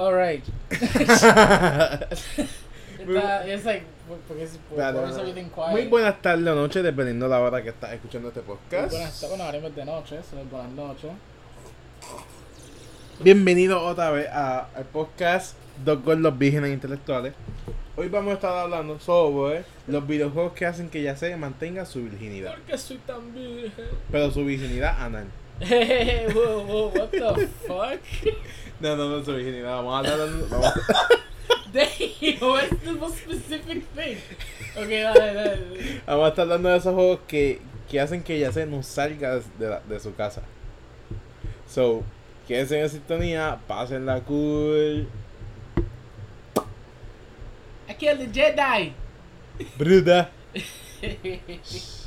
Alright. Está- like, porque es? Muy buenas tardes o noches, dependiendo de la hora que estás escuchando este Muy podcast. Buenas, bueno, haremos de noche, so buenas noches. Bienvenido otra vez a- al podcast Dos Gordos Vírgenes Intelectuales. Hoy vamos a estar hablando sobre los videojuegos que hacen que ya se mantenga su virginidad. ¿Por qué soy tan virgen? Pero su virginidad anal. Hey, whoa, whoa, what the fuck? No, no, no su virginidad. Vamos a hablar. Vamos, Damn, what's the most specific thing? Ok, dale, dale. vamos a estar hablando de esos juegos que, que hacen que ya se no salga de, la- de su casa. So, quédense en sintonía, pásenla cool. I killed the Jedi. Bruta.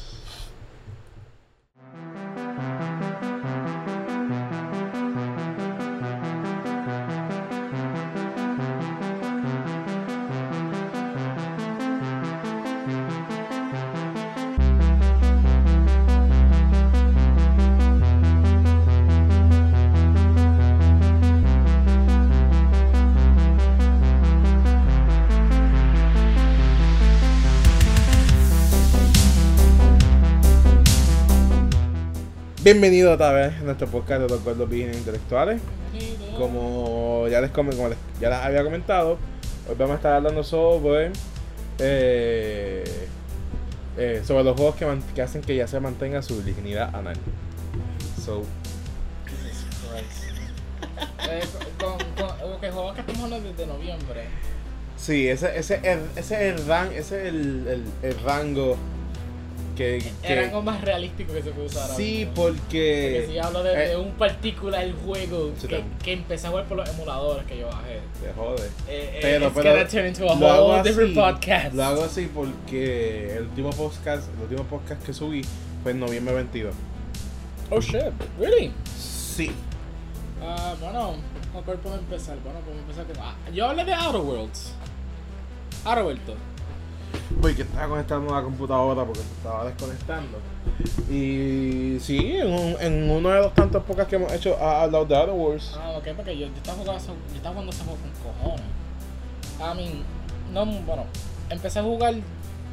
Bienvenido otra vez a nuestro podcast de los gordos vírgenes intelectuales. Como ya les, como les- ya les había comentado, hoy vamos a estar hablando sobre eh, eh, sobre los juegos que, man- que hacen que ya se mantenga su dignidad anal. So, Eh, con, con, ok, juegos que estamos hablando desde noviembre. sí, ese, ese, ese es el ran, ese es el, el, el rango que, que- Era algo más realístico que se puede usar ahora sí mismo. Porque porque si hablo de, eh, de un particular juego que, que empecé a jugar por los emuladores que yo bajé. te jode. Eh, Pero- it's pero gonna turn into a Lo hago whole así, different podcast. Lo hago así porque el último podcast, el último podcast que subí fue en noviembre 22. Oh shit, really? Sí. Ah, bueno, ¿con cuál podemos empezar? Bueno, podemos empezar ah, yo hablé de Outer Worlds. Outer Worlds. Voy que estaba conectando la computadora porque se estaba desconectando. Y sí, en, un- en uno de los tantos podcasts que hemos hecho ha hablado de Outer Worlds. Ah, ok, porque yo, yo estaba jugando, ese- yo estaba jugando ese juego con cojones. I mean, no, bueno, empecé a jugar.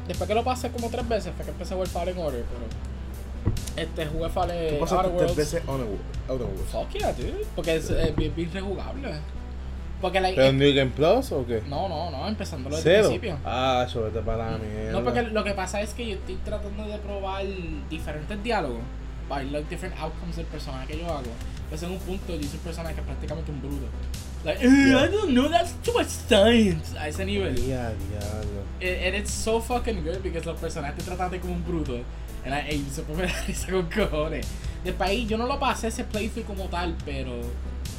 Después que lo pasé como tres veces, fue que empecé a jugar Fallen Order, pero. Este, jugué Fallen Outer tres Worlds. veces Outer Worlds. Fuck yeah, dude. Porque es eh, bien, bien rejugable. Porque, like. ¿Pero eh, New Game Plus o qué? no, no, no, empezándolo desde el principio. Ah, eso vete para la mierda. No, porque lo que pasa es que yo estoy tratando de probar diferentes diálogos para ver los different outcomes del personaje que yo hago. Entonces en un punto yo soy un personaje que es prácticamente un bruto. Like, "Eh, Yeah. I don't know, that's too much science. A ese nivel. Ya, diablo. And, and it's so fucking good because los personajes te tratan de como un bruto. And I, y se me da risa con cojones. Después ahí yo no lo pasé ese playthrough como tal, pero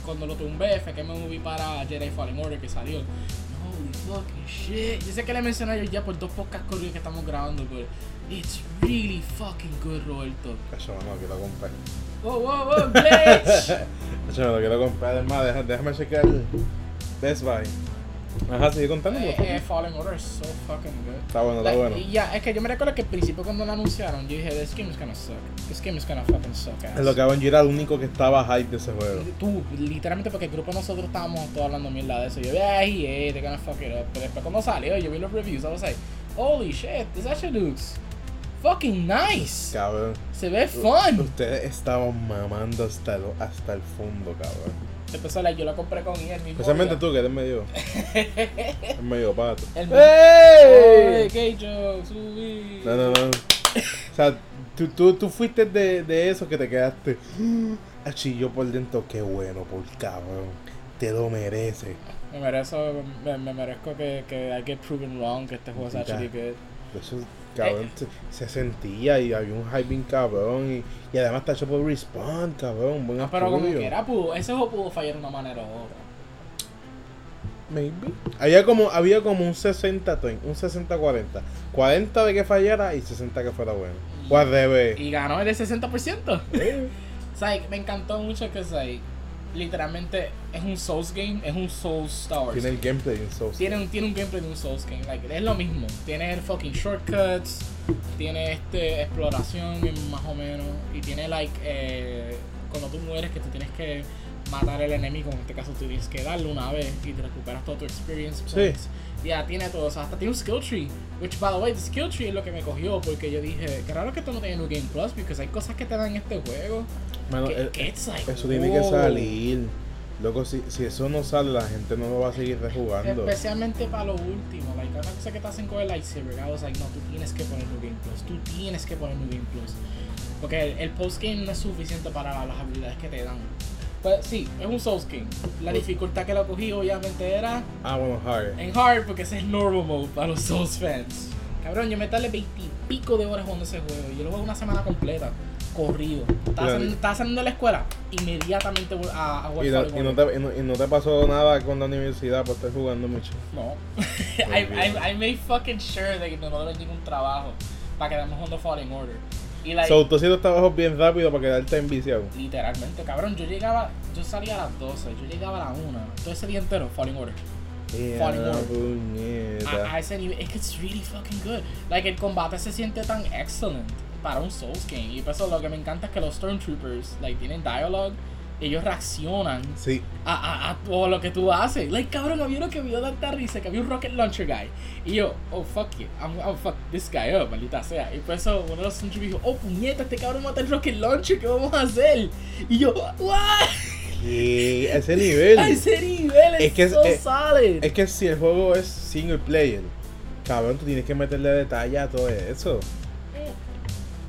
cuando lo tumbé fue que me moví para Jedi Fallen Order que salió. Holy fucking shit. Yo sé que le mencioné yo ya por dos podcasts corridos que estamos grabando, pero it's really fucking good, Roberto. Cacho, no, que lo compré. Wow, wow, wow, glitch. Cacho, me lo quiero comprar. Además, déjame, chequear Best Buy. Ajá, sigue contando. eh, eh, Fallen Order is so fucking good. Está bueno, está Like, bueno. y Ya, es que yo me recuerdo que al principio cuando lo anunciaron, yo dije, this game is gonna suck. This game is gonna fucking suck ass. Lo que hago yo era el único que estaba hype de ese juego. Tú, literalmente porque el grupo de nosotros estábamos todos hablando mierda de eso. Yo ay, hey, they're gonna fuck it up. Pero después cuando salió, yo vi los reviews, I was like, holy shit, this actually looks fucking nice. Cabrón. Se ve fun. Ustedes estaban mamando hasta el, hasta el fondo, cabrón. Empezó, like, yo lo compré con Ian mismo. Especialmente tú, que eres medio. eres medio pato. El- ¡Ey! Ay, gay joke, subí. No, no, no. O sea, tú, tú, tú fuiste de, de eso que te quedaste. Achí, yo por dentro, qué bueno, por cabrón. Te lo mereces. Me merezco, me, me merezco que, que I get proven wrong, que este juego es Ya. actually good. Cabrón, se, se sentía y había un hype bien cabrón. Y, y además está hecho por Respawn, cabrón. Buen pero como quiera, pudo, ese juego pudo fallar de una manera u otra. Maybe. Había como, había como un 60 30, un 60-40. 40 de que fallara y 60 que fuera bueno. O al revés. Y ganó el 60%. Eh, O sea, me encantó mucho que es like, literalmente es un Souls game, es un Souls Star Wars. Tiene el gameplay en Souls. Tiene un, tiene un gameplay de un Souls game, like, es lo mismo. Tiene el fucking shortcuts, tiene este exploración más o menos, y tiene like eh, cuando tú mueres que tú tienes que matar el enemigo, en este caso tú tienes que darle una vez y te recuperas todo tu experience points. Ya tiene todo eso, hasta tiene un skill tree. Which, by the way, the skill tree es lo que me cogió porque yo dije, qué raro que esto no tiene New Game Plus, porque hay cosas que te dan en este juego. Mano, que, eh, que it's like, eso tiene que salir. Loco, si, si eso no sale, la gente no lo va a seguir rejugando. Especialmente para lo último, like, cada cosa que te hacen con el lightsaber, I was like, no, tú tienes que poner New Game Plus, tú tienes que poner New Game Plus. Porque el, el postgame no es suficiente para las habilidades que te dan. Pues sí, es un Souls Game. La Pues- dificultad que lo cogí obviamente era Ah, bueno, hard. en hard, porque ese es normal mode para los Souls fans. Cabrón, yo me tardé 20 y pico de horas jugando ese juego. Yo lo jugué una semana completa, corrido. Estaba, Claro. saliendo, estaba saliendo de la escuela, inmediatamente a, a jugar Y, no, y, no te, y, no, y no te pasó nada con la universidad por estar jugando mucho. No. I, I, I made fucking sure de que no me ningún trabajo para quedarme jugando Fallen Order. Y So, tú haciendo trabajos bien rápido para quedarte enviciado. literalmente, cabrón, yo llegaba, yo salía a las 12, yo llegaba a la 1, todo ese día entero, Fallen Order. Falling Order. A, a ese nivel, es que it's really fucking good. Like, el combate se siente tan excellent para un Souls game. Y por eso lo que me encanta es que los Stormtroopers, like, tienen dialogue, ellos reaccionan Sí, a, a, a todo lo que tú haces. Like, cabrón, había uno que me dio tanta risa, que había un rocket launcher guy. Y yo, oh, fuck you, I'm, I'm fuck this guy up, maldita sea. Y por eso uno de los Stormtroopers dijo, oh, puñeta, este cabrón mata el rocket launcher, ¿qué vamos a hacer? Y yo, what? y ese nivel. A ese nivel es, Es que es- so es- solid. Es que si el juego es single player, cabrón, tú tienes que meterle detalle a todo eso.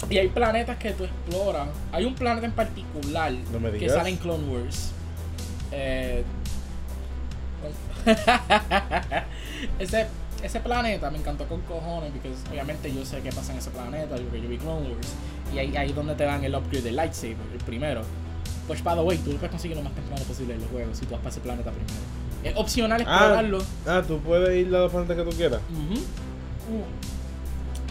Y hay planetas que tú exploras. Hay un planeta en particular No me que sale en Clone Wars. Eh, ese, ese planeta me encantó con cojones porque obviamente yo sé qué pasa en ese planeta porque yo vi Clone Wars y ahí, ahí es donde te dan el upgrade del lightsaber, el primero. Pues by the way, tú lo puedes conseguir lo más temprano posible en los juegos si tú vas para ese planeta primero. Es opcional Ah, explorarlo. ah, tú puedes ir a los planetas que tú quieras.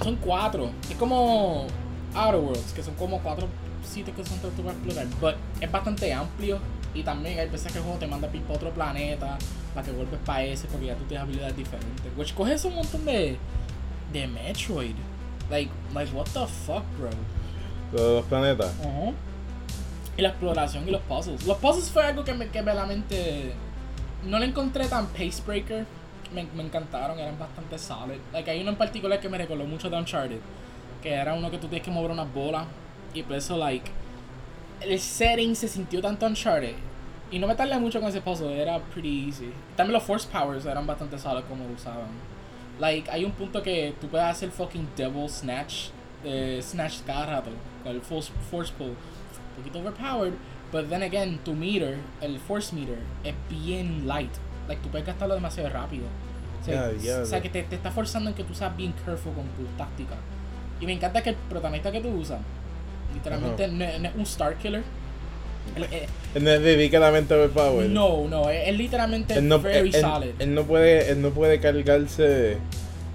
Son cuatro. Es como Outer Worlds, que son como cuatro sitios que son tú vas a explorar. But es bastante amplio. Y también hay veces que el juego te manda para otro planeta. Para que vuelves para ese. Porque ya tú tienes habilidades diferentes. Which coges un montón de. De Metroid. Like, like what the fuck, bro. Los, planetas. Ujú. Y la exploración y los puzzles. Los puzzles fue algo que me que realmente no le encontré tan pace breaker. Me, me encantaron, eran bastante solid. Like, hay uno en particular que me recordó mucho de Uncharted. Que era uno que tú tienes que mover una bola. Y por eso, like, el setting se sintió tanto Uncharted. Y no me tardé mucho con ese puzzle, era pretty easy. También los force powers eran bastante solid como lo usaban. Like, hay un punto que tú puedes hacer fucking devil snatch. eh, snatch cada rato. Con el force, force pull. Un poquito overpowered. But then again, tu meter, el force meter, es bien light. Like, tú puedes gastarlo demasiado rápido. O sea, Ya, diablo. o sea, que te, te está forzando en que tú seas bien careful con tu táctica. Y me encanta que el protagonista que tú usas, literalmente no, es- no es un star killer. Él- eh, Él no es dedicadamente overpower. no, no, es, es literalmente Él no, very él- solid. él no puede, él no puede cargarse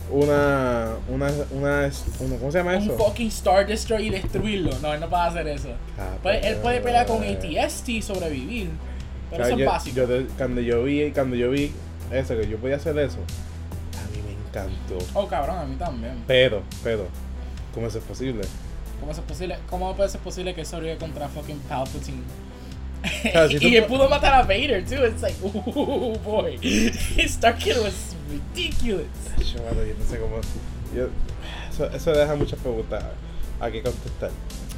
una, una, una, una- ¿cómo se llama un eso? fucking Star Destroyer y destruirlo. No, él no puede hacer eso. Él puede pelear con ATST y sobrevivir. Pero O sea, eso es básico. yo cuando yo vi, cuando yo vi eso, que yo podía hacer eso, a mí me encantó. Oh, cabrón, a mí también. Pero, pero, ¿cómo eso es posible? ¿Cómo, es posible, ¿Cómo puede ser posible que sobreviva contra fucking Palpatine? Claro, si y él pu- pudo matar a Vader, too. It's like, oh boy. Starkiller was ridiculous. Yo, mano, yo no sé cómo. yo- eso, eso deja muchas preguntas a que contestar.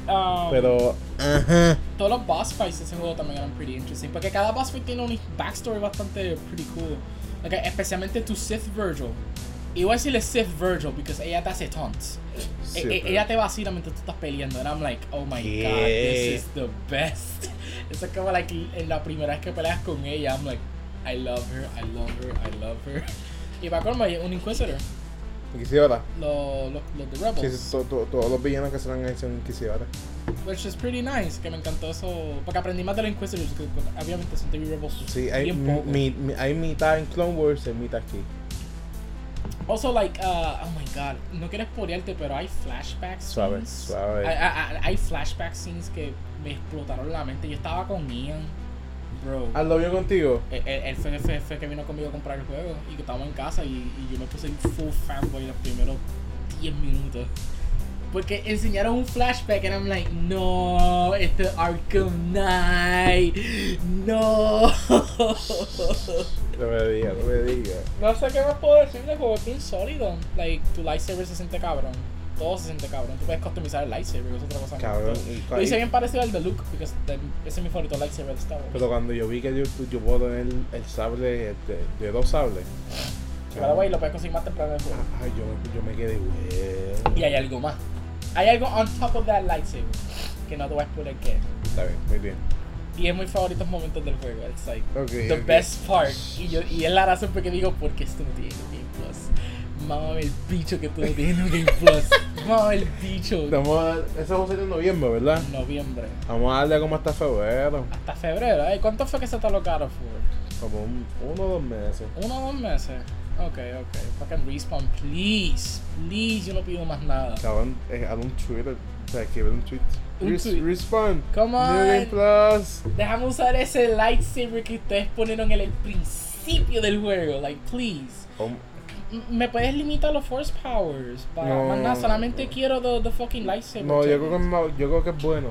Um, Pero, ajá. todos los boss fights de ese juego también eran pretty interesting. Porque cada boss fight tiene un backstory bastante pretty cool. Like, especialmente tu Sith Virgil. Y voy a decirle Sith Virgil porque ella te hace taunts. Sí, E- e- ella te vacila mientras tú estás peleando. And I'm like, oh my god, ¿Qué? this is the best. Eso es como like en la primera vez que peleas con ella. I'm like, I love her, I love her, I love her. Y para colmo un Inquisitor. Inquisidora. Los, los, los Rebels. sí, to- to- todos los villanos que salen ahí son inquisidores. Which is pretty nice. Que me encantó eso. Porque aprendí más de los Inquisitors. Que obviamente son TV Rebels. Sí, hay, bien poco. mi, mi- hay mitad en Clone Wars y mitad aquí. Also, like, uh, oh my god, no quiero spoilearte, pero hay flashback scenes. Suave, suave. Hay, hay- hay flashback scenes que me explotaron la mente. Yo estaba con Ian, bro. ¿Ah, lo vio contigo? Él, él- fue, fue- fue que vino conmigo a comprar el juego y que estábamos en casa y, y yo me puse full fanboy los primeros 10 minutos. Porque enseñaron un flashback and I'm like, no, este Arkham Knight, no. No me digas, no me digas. No sé qué más puedo decir de juego, es bien sólido. Like, tu lightsaber se siente cabrón. Todo se siente cabrón. Tú puedes customizar el lightsaber, es otra cosa. Cabrón. Lo hice bien parecido al de Luke, porque ese es mi favorito lightsaber de Star Wars. Pero cuando yo vi que yo, yo puedo tener el sable de, de dos sables. The way, lo puedes conseguir más temprano en el juego. Ay, yo, yo me quedé, güey. Y hay algo más. Hay algo on top of that lightsaber que no te voy a explicar qué es. Está bien, muy bien. Y es mis favoritos momentos del juego. It's like Ok, the ok. best part. Y, yo, y es la razón por que digo, porque esto no tiene Game Plus. Mamá el bicho que tú no tienes Game Plus. Mamá el bicho. Estamos, a- eso en noviembre, ¿verdad? Noviembre. Vamos a darle como hasta febrero. Hasta febrero. Ay, ¿Cuánto fue que se te lo caro for? Como un, uno o dos meses. Uno o dos meses. Ok, ok. Fucking respawn, please. Please, yo no pido más nada. Cabrón, eh, haz un Twitter. O sea, escribe un tweet. Un tweet. Respawn. Come New Game on. Plus. Déjame usar ese lightsaber que ustedes ponieron en el principio del juego. Like, please. Oh, ¿Me puedes limitar los force powers? Para No. nada, solamente quiero the, the fucking lightsaber. no, yo creo, que es más- yo creo que es bueno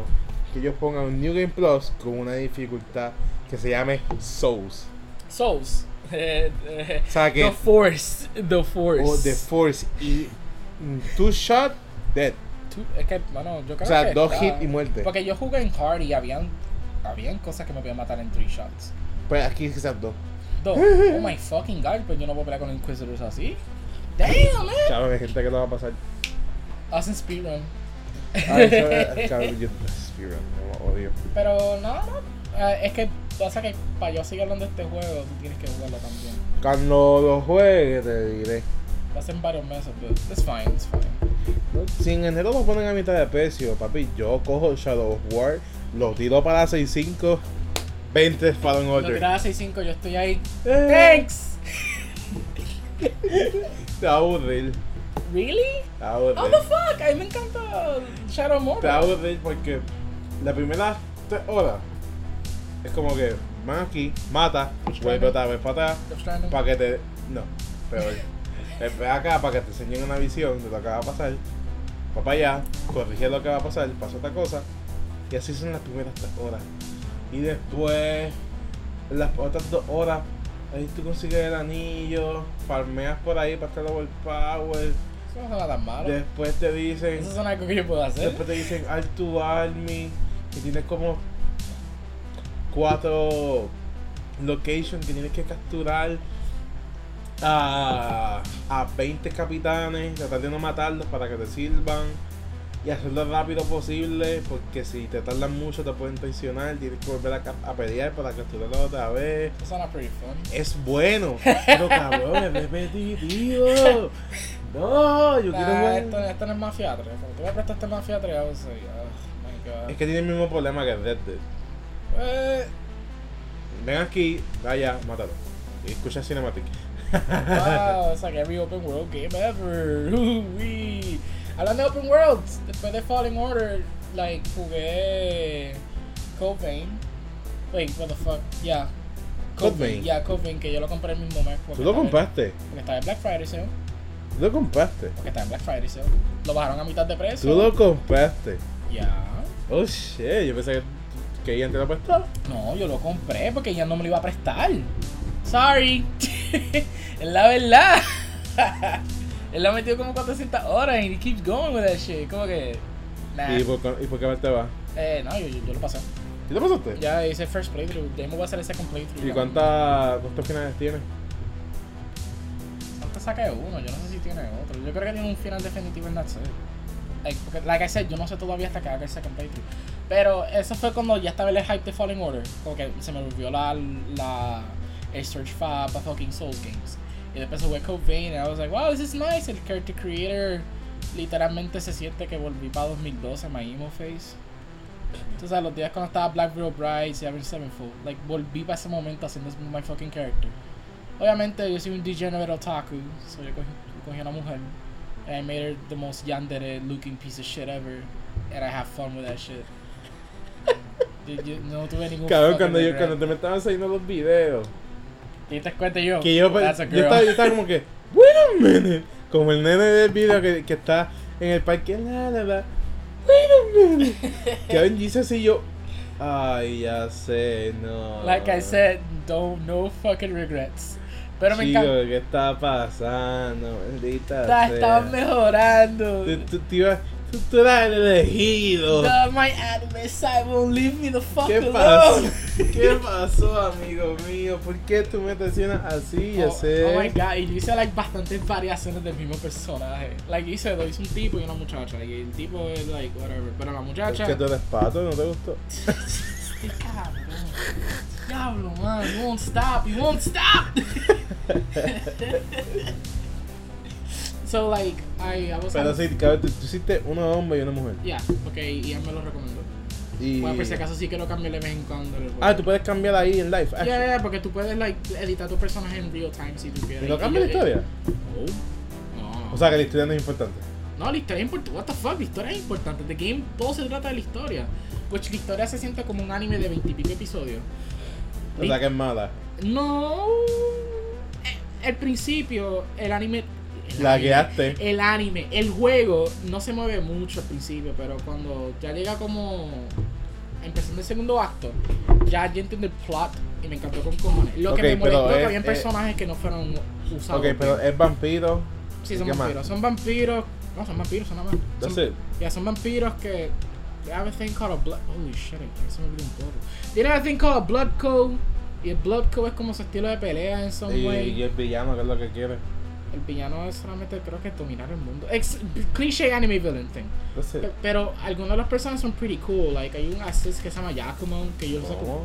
que ellos pongan un New Game Plus con una dificultad que se llame Souls. Souls. O sea que. the force. The force. O The Force y. mm, Two shot, dead. Es que, bueno, yo creo O sea, que dos hits y muerte. Porque yo jugué en hard y habían, habían cosas que me podían matar en three shots. Pues aquí quizás dos. Dos. oh my fucking god, pues yo no puedo pelear con Inquisitors así. Damn, man. Cabrón, hay gente que lo va a pasar. Hacen speedrun. Eso yo. Odio. Pero no, no. Eh, es que pasa que para yo seguir hablando de este juego, tú tienes que jugarlo también. Cuando lo juegue, te diré. Va a ser en varios meses, pero it's fine, it's fine. Si en enero lo ponen a mitad de precio, papi, yo cojo Shadow of War, lo tiro para 6.5, 20 Fallen Lo Order. tiraba a 6-5, yo estoy ahí. Eh, Thanks! Te va a aburrir. ¿Really? Te va a aburrir. How the fuck? A mí me encanta Shadow Mordor. Te va a aburrir porque la primera 3 horas es como que van aquí, mata, vuelve otra vez para atrás, para que te. No, peor. Ve acá para que te enseñen una visión de lo que va a pasar. Va para allá, corrige lo que va a pasar, pasa otra cosa. Y así son las primeras tres horas. Y después, en las otras dos horas, ahí tú consigues el anillo, farmeas por ahí para estar overpower. Eso no suena tan malo. Después te dicen. Eso es algo que yo puedo hacer. Después te dicen Art to Army y tienes como cuatro locations que tienes que capturar a, a 20 capitanes, tratar de no matarlos para que te sirvan y hacerlo lo rápido posible porque si te tardan mucho te pueden traicionar, tienes que volver a, a pelear para capturarlo otra vez. Es bueno, pero cabrón, es repetitivo. No, yo quiero jugar- esto, esto no es Mafia 3. Cuando tú me prestaste Mafia 3, I was like, oh my god. Es que tiene el mismo problema que Red Dead. Eh, Ven aquí, vaya, mátalo. Y escucha Cinematic. Wow, it's like every open world game ever. Hablando de open worlds, después de Falling Order, like, jugué Code Vein. Wait, what the fuck? Yeah. Code Vein. Yeah, Code Vein, que yo lo compré el mismo mes. ¿Tú lo compraste? Porque estaba en Black Friday sale. ¿Tú lo compraste? Porque estaba en Black Friday sale. Lo bajaron a mitad de precio. ¿Tú lo compraste? Ya. Oh shit, yo pensé que, que ella te lo prestó. No, yo lo compré porque ella no me lo iba a prestar. Sorry. es la verdad. Él lo ha metido como 400 horas y he keeps going with that shit. Como que. Nah. ¿Y por, qué- ¿Y por qué te va? Eh, no, yo, yo, yo lo pasé. ¿Y lo pasaste? Ya hice first playthrough. Demo va a ser el second playthrough. ¿Y cuántas cuántos finales tienes? Antes saqué uno, yo no sé si tiene otro. Yo creo que tiene un final definitivo en That's It. Like, porque, like I said, yo no sé todavía hasta que haga el second playthrough. Pero eso fue cuando ya estaba el hype de Falling Order. Como que se me volvió la, la el search pa fucking Souls games. Y después Code Vein y I was like, wow, this is nice. El character creator literalmente se siente que volví para 2012, my emo face. Entonces a los días cuando estaba Black Widow Brides y Avenged Sevenfold, like volví para ese momento haciendo my fucking character. Obviamente yo soy un degenerate otaku, so yo cogí, a una mujer and I made her the most yandere looking piece of shit ever and I have fun with that shit. Yo- yo no tuve ningún Cabrón, cuando, yo, cuando te me estaban saliendo los videos. ¿Te diste cuenta yo? Que yo, a yo, estaba, yo estaba como que, a minute. Como el nene del video que, que está en el parque, la, la, la. Wait a minute. Kevin Jesus y yo. Ay, ya sé, no. Like I said, don't, no fucking regrets. Pero me Chico, encanta. ¿qué está pasando? Maldita Ta- sea. Estaban mejorando. Tú, tú, te ibas- tú, eras el elegido. The- my anime side won't leave me the fuck ¿Qué alone. pasó? ¿Qué pasó, amigo mío? ¿Por qué tú me traicionas así? Ya Oh, sé. oh my god, y yo hice like bastantes variaciones del mismo personaje. Like hice dos, hice un tipo y una muchacha. Y el tipo es like whatever. Pero la Es muchacha. que tú eres pato, ¿no te gustó? Este cabrón. Diablo, man. You won't stop. You won't stop. so like I, I was Pero sí, cabrón, tú, tú hiciste un hombre y una mujer. Yeah, porque Ian me lo recomendó. Y... Bueno, por si acaso sí quiero cambiar de vez en cuando. el Ah, tú puedes cambiar ahí en live. Yeah, action. yeah, yeah, porque tú puedes like editar tu personaje en real time si tú quieres. ¿Y no Y cambia la historia? No. No. O sea que la historia no es importante. No, la historia es importante. What the fuck, la historia es importante. The game, todo se trata de la historia. Pues la historia se siente como un anime de veintipico episodios. O sea que es mala. No. Eh, Al principio, el anime. El La anime- guiaste. El anime, el juego no se mueve mucho al principio, pero cuando ya llega como. Empezando el segundo acto, ya yo entiendo el plot y me encantó con cojones. Lo que me molestó es que habían es- personajes que no fueron usados. Ok, pero es vampiro. Sí, ¿y son más? vampiros. Son vampiros. No, son vampiros, son nada más. That's Son, it. yeah, son vampiros que. They have a thing called a blood. Holy shit, se me olvidó un poco. They have a thing called a blood code. Y el blood code es como su estilo de pelea en some Y, way. y el villano, que es lo que quiere. El villano es solamente, creo que dominar el mundo. Ex cliché anime villain thing. That's it. Pe- Pero algunos de los personajes son pretty cool. Like, hay un assist que se llama Yakumo. Que yo no sé cómo. ¿Cómo?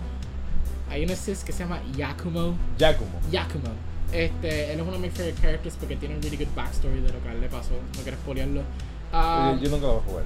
Hay un assist que se llama Yakumo. Giacomo. Yakumo. Este, él es uno de mis favorite characters porque tiene un really good backstory de lo que a él le pasó. No quiero spoilearlo. Yo, yo nunca lo voy a jugar.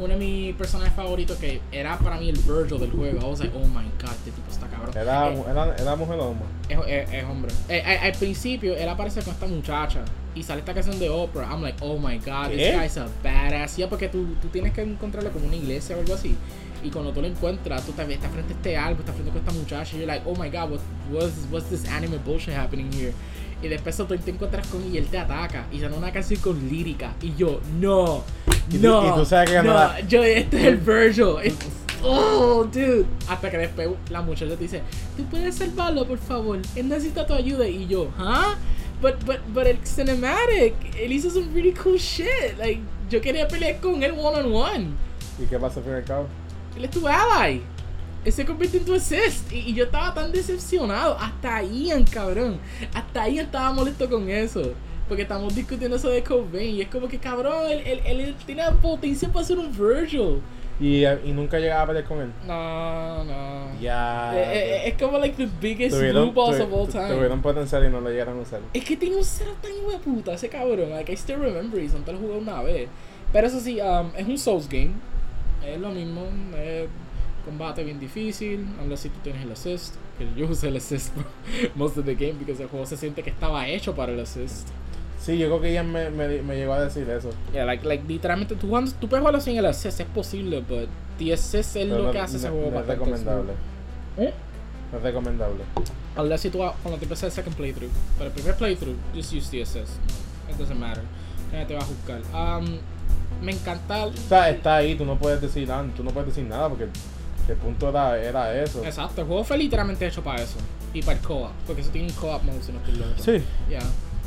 Uno de mis personajes favoritos que era para mí el Virgil del juego. I was like, oh my god, este tipo está cabrón. ¿Era, Eh, era, era mujer o hombre? es, es- es hombre. Eh, eh, al principio, él aparece con esta muchacha y sale esta canción de Oprah. I'm like, oh my god, this ¿Qué? guy's a badass. Ya, porque tú, tú tienes que encontrarlo como una iglesia o algo así. Y cuando tú lo encuentras, tú ves, estás frente a este árbol, estás frente con esta muchacha. Y you're like, oh my god, what, what's, what's this anime bullshit happening here? Y después tú te encuentras con él y él te ataca. Y sale una canción con lírica. Y yo, no, Y tú- no. y tú sabes que no, la- yo, este es el Virgil. It's- oh, dude. Hasta que después la muchacha te dice, tú puedes salvarlo, por favor. Él necesita tu ayuda. Y yo, ¿huh? But, but, but el cinematic, él hizo some really cool shit. Like, yo quería pelear con él one on one. ¿Y qué pasa al fin y al cabo? Él es tu ally. Se convierte en tu assist. Y, y yo estaba tan decepcionado. Hasta Ian, cabrón. Hasta Ian estaba molesto con eso. Porque estamos discutiendo eso de Cobain. Y es como que, cabrón, él, él, él tiene potencia para ser un Virgil. Y, y nunca llegaba a pelear con él. No, no. Ya. Eh, eh, es como like the biggest Tuvieron, blue balls tuvi- of all time. tuvieron potencial y no lo llegaron a usar. Es que tiene un cero tan hijo de puta ese cabrón. Like, I still remember it. Solo lo jugué una vez. Pero eso sí, um, es un Souls game. Es lo mismo. Es combate bien difícil. Unless si tú tienes el assist. Que yo usé el assist most of the game. Porque el juego se siente que estaba hecho para el assist. Sí, yo creo que ella me, me, me llegó a decir eso. Yeah, like, like literalmente tú, tú puedes jugarlo sin el assist. Es posible, but the assist es Pero lo que hace ese no- juego no es recomendable. ¿Eh? No es recomendable. Unless si tú cuando te empiezas el second playthrough. Pero el primer playthrough, just use the assist. It doesn't matter. Nadie te va a juzgar. Um, me encanta. O sea, está ahí, tú no puedes decir nada, tú no puedes decir nada porque el punto era, era eso. Exacto, el juego fue literalmente hecho para eso. Y para el co-op. Porque eso tiene un co-op mode si no estoy loco. Sí, Yeah.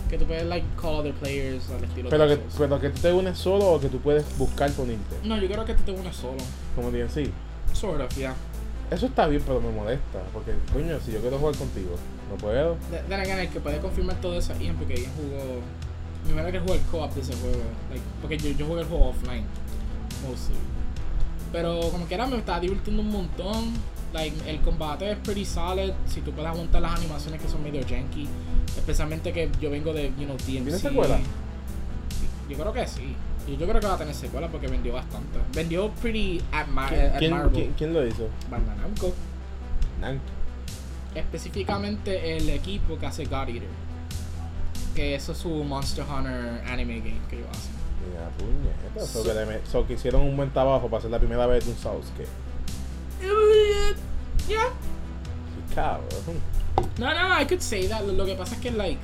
Que tú puedes like call other players al estilo pero que, pero que tú te unes solo o que tú puedes buscar unirte. No, yo creo que tú te unes solo. Como dicen, sí. Sort of, yeah. Eso está bien, pero me molesta. Porque, coño, si yo quiero jugar contigo, no puedo. Then again, el que puede confirmar todo eso es Ian porque Ian jugó. Mi manera que jugó el co-op de ese juego. Like, porque yo, yo jugué el juego offline. Mostly. Pero como que era me estaba divirtiendo un montón. Like, el combate es pretty solid. Si tú puedes aguantar las animaciones que son medio janky. Especialmente que yo vengo de, you know, DMC. ¿Tiene secuela? Yo creo que sí. Yo, yo creo que va a tener secuela porque vendió bastante. Vendió pretty admi- ¿Quién, admirable. quién- quién lo hizo? Bandai Namco. Namco. Específicamente el equipo que hace God Eater. Que eso es su Monster Hunter anime game que ellos hacen. Mira, puñeta. So, So- que le so que hicieron un buen trabajo para ser la primera vez de un Souls que. Yeah. Cabrón. No, no, I could say that. Lo, lo que pasa es que, like.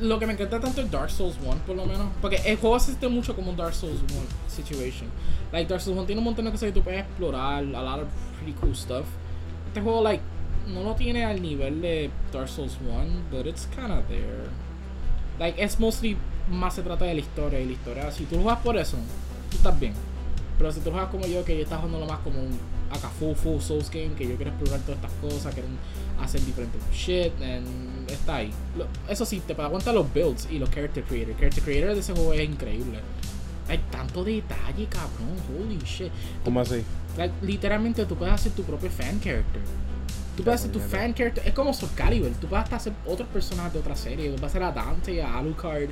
lo que me encanta tanto es Dark Souls 1, por lo menos. Porque el juego se siente mucho como un Dark Souls 1 situation. Like, Dark Souls 1 tiene un montón de cosas que tú puedes explorar, a lot of pretty cool stuff. Este juego, like, no lo tiene al nivel de Dark Souls 1, but it's kinda there. Like, it's mostly más se trata de la historia y la historia. Si tú juegas por eso, tú estás bien. Pero si tú juegas como yo, que yo estás jugando lo más como un acá full full Souls game, que yo quiero explorar todas estas cosas, quiero hacer diferentes shit, and está ahí. Lo- eso sí, te puede aguantar los builds y los character creator. Character creator de ese juego es increíble. Hay tanto detalle, cabrón. Holy shit. ¿Cómo así? Like, literalmente tú puedes hacer tu propio fan character. Tú puedes hacer tu fan character. Es como Soul Calibur. Tú puedes hasta hacer otros personajes de otra serie. Tú puedes hacer a Dante, a Alucard.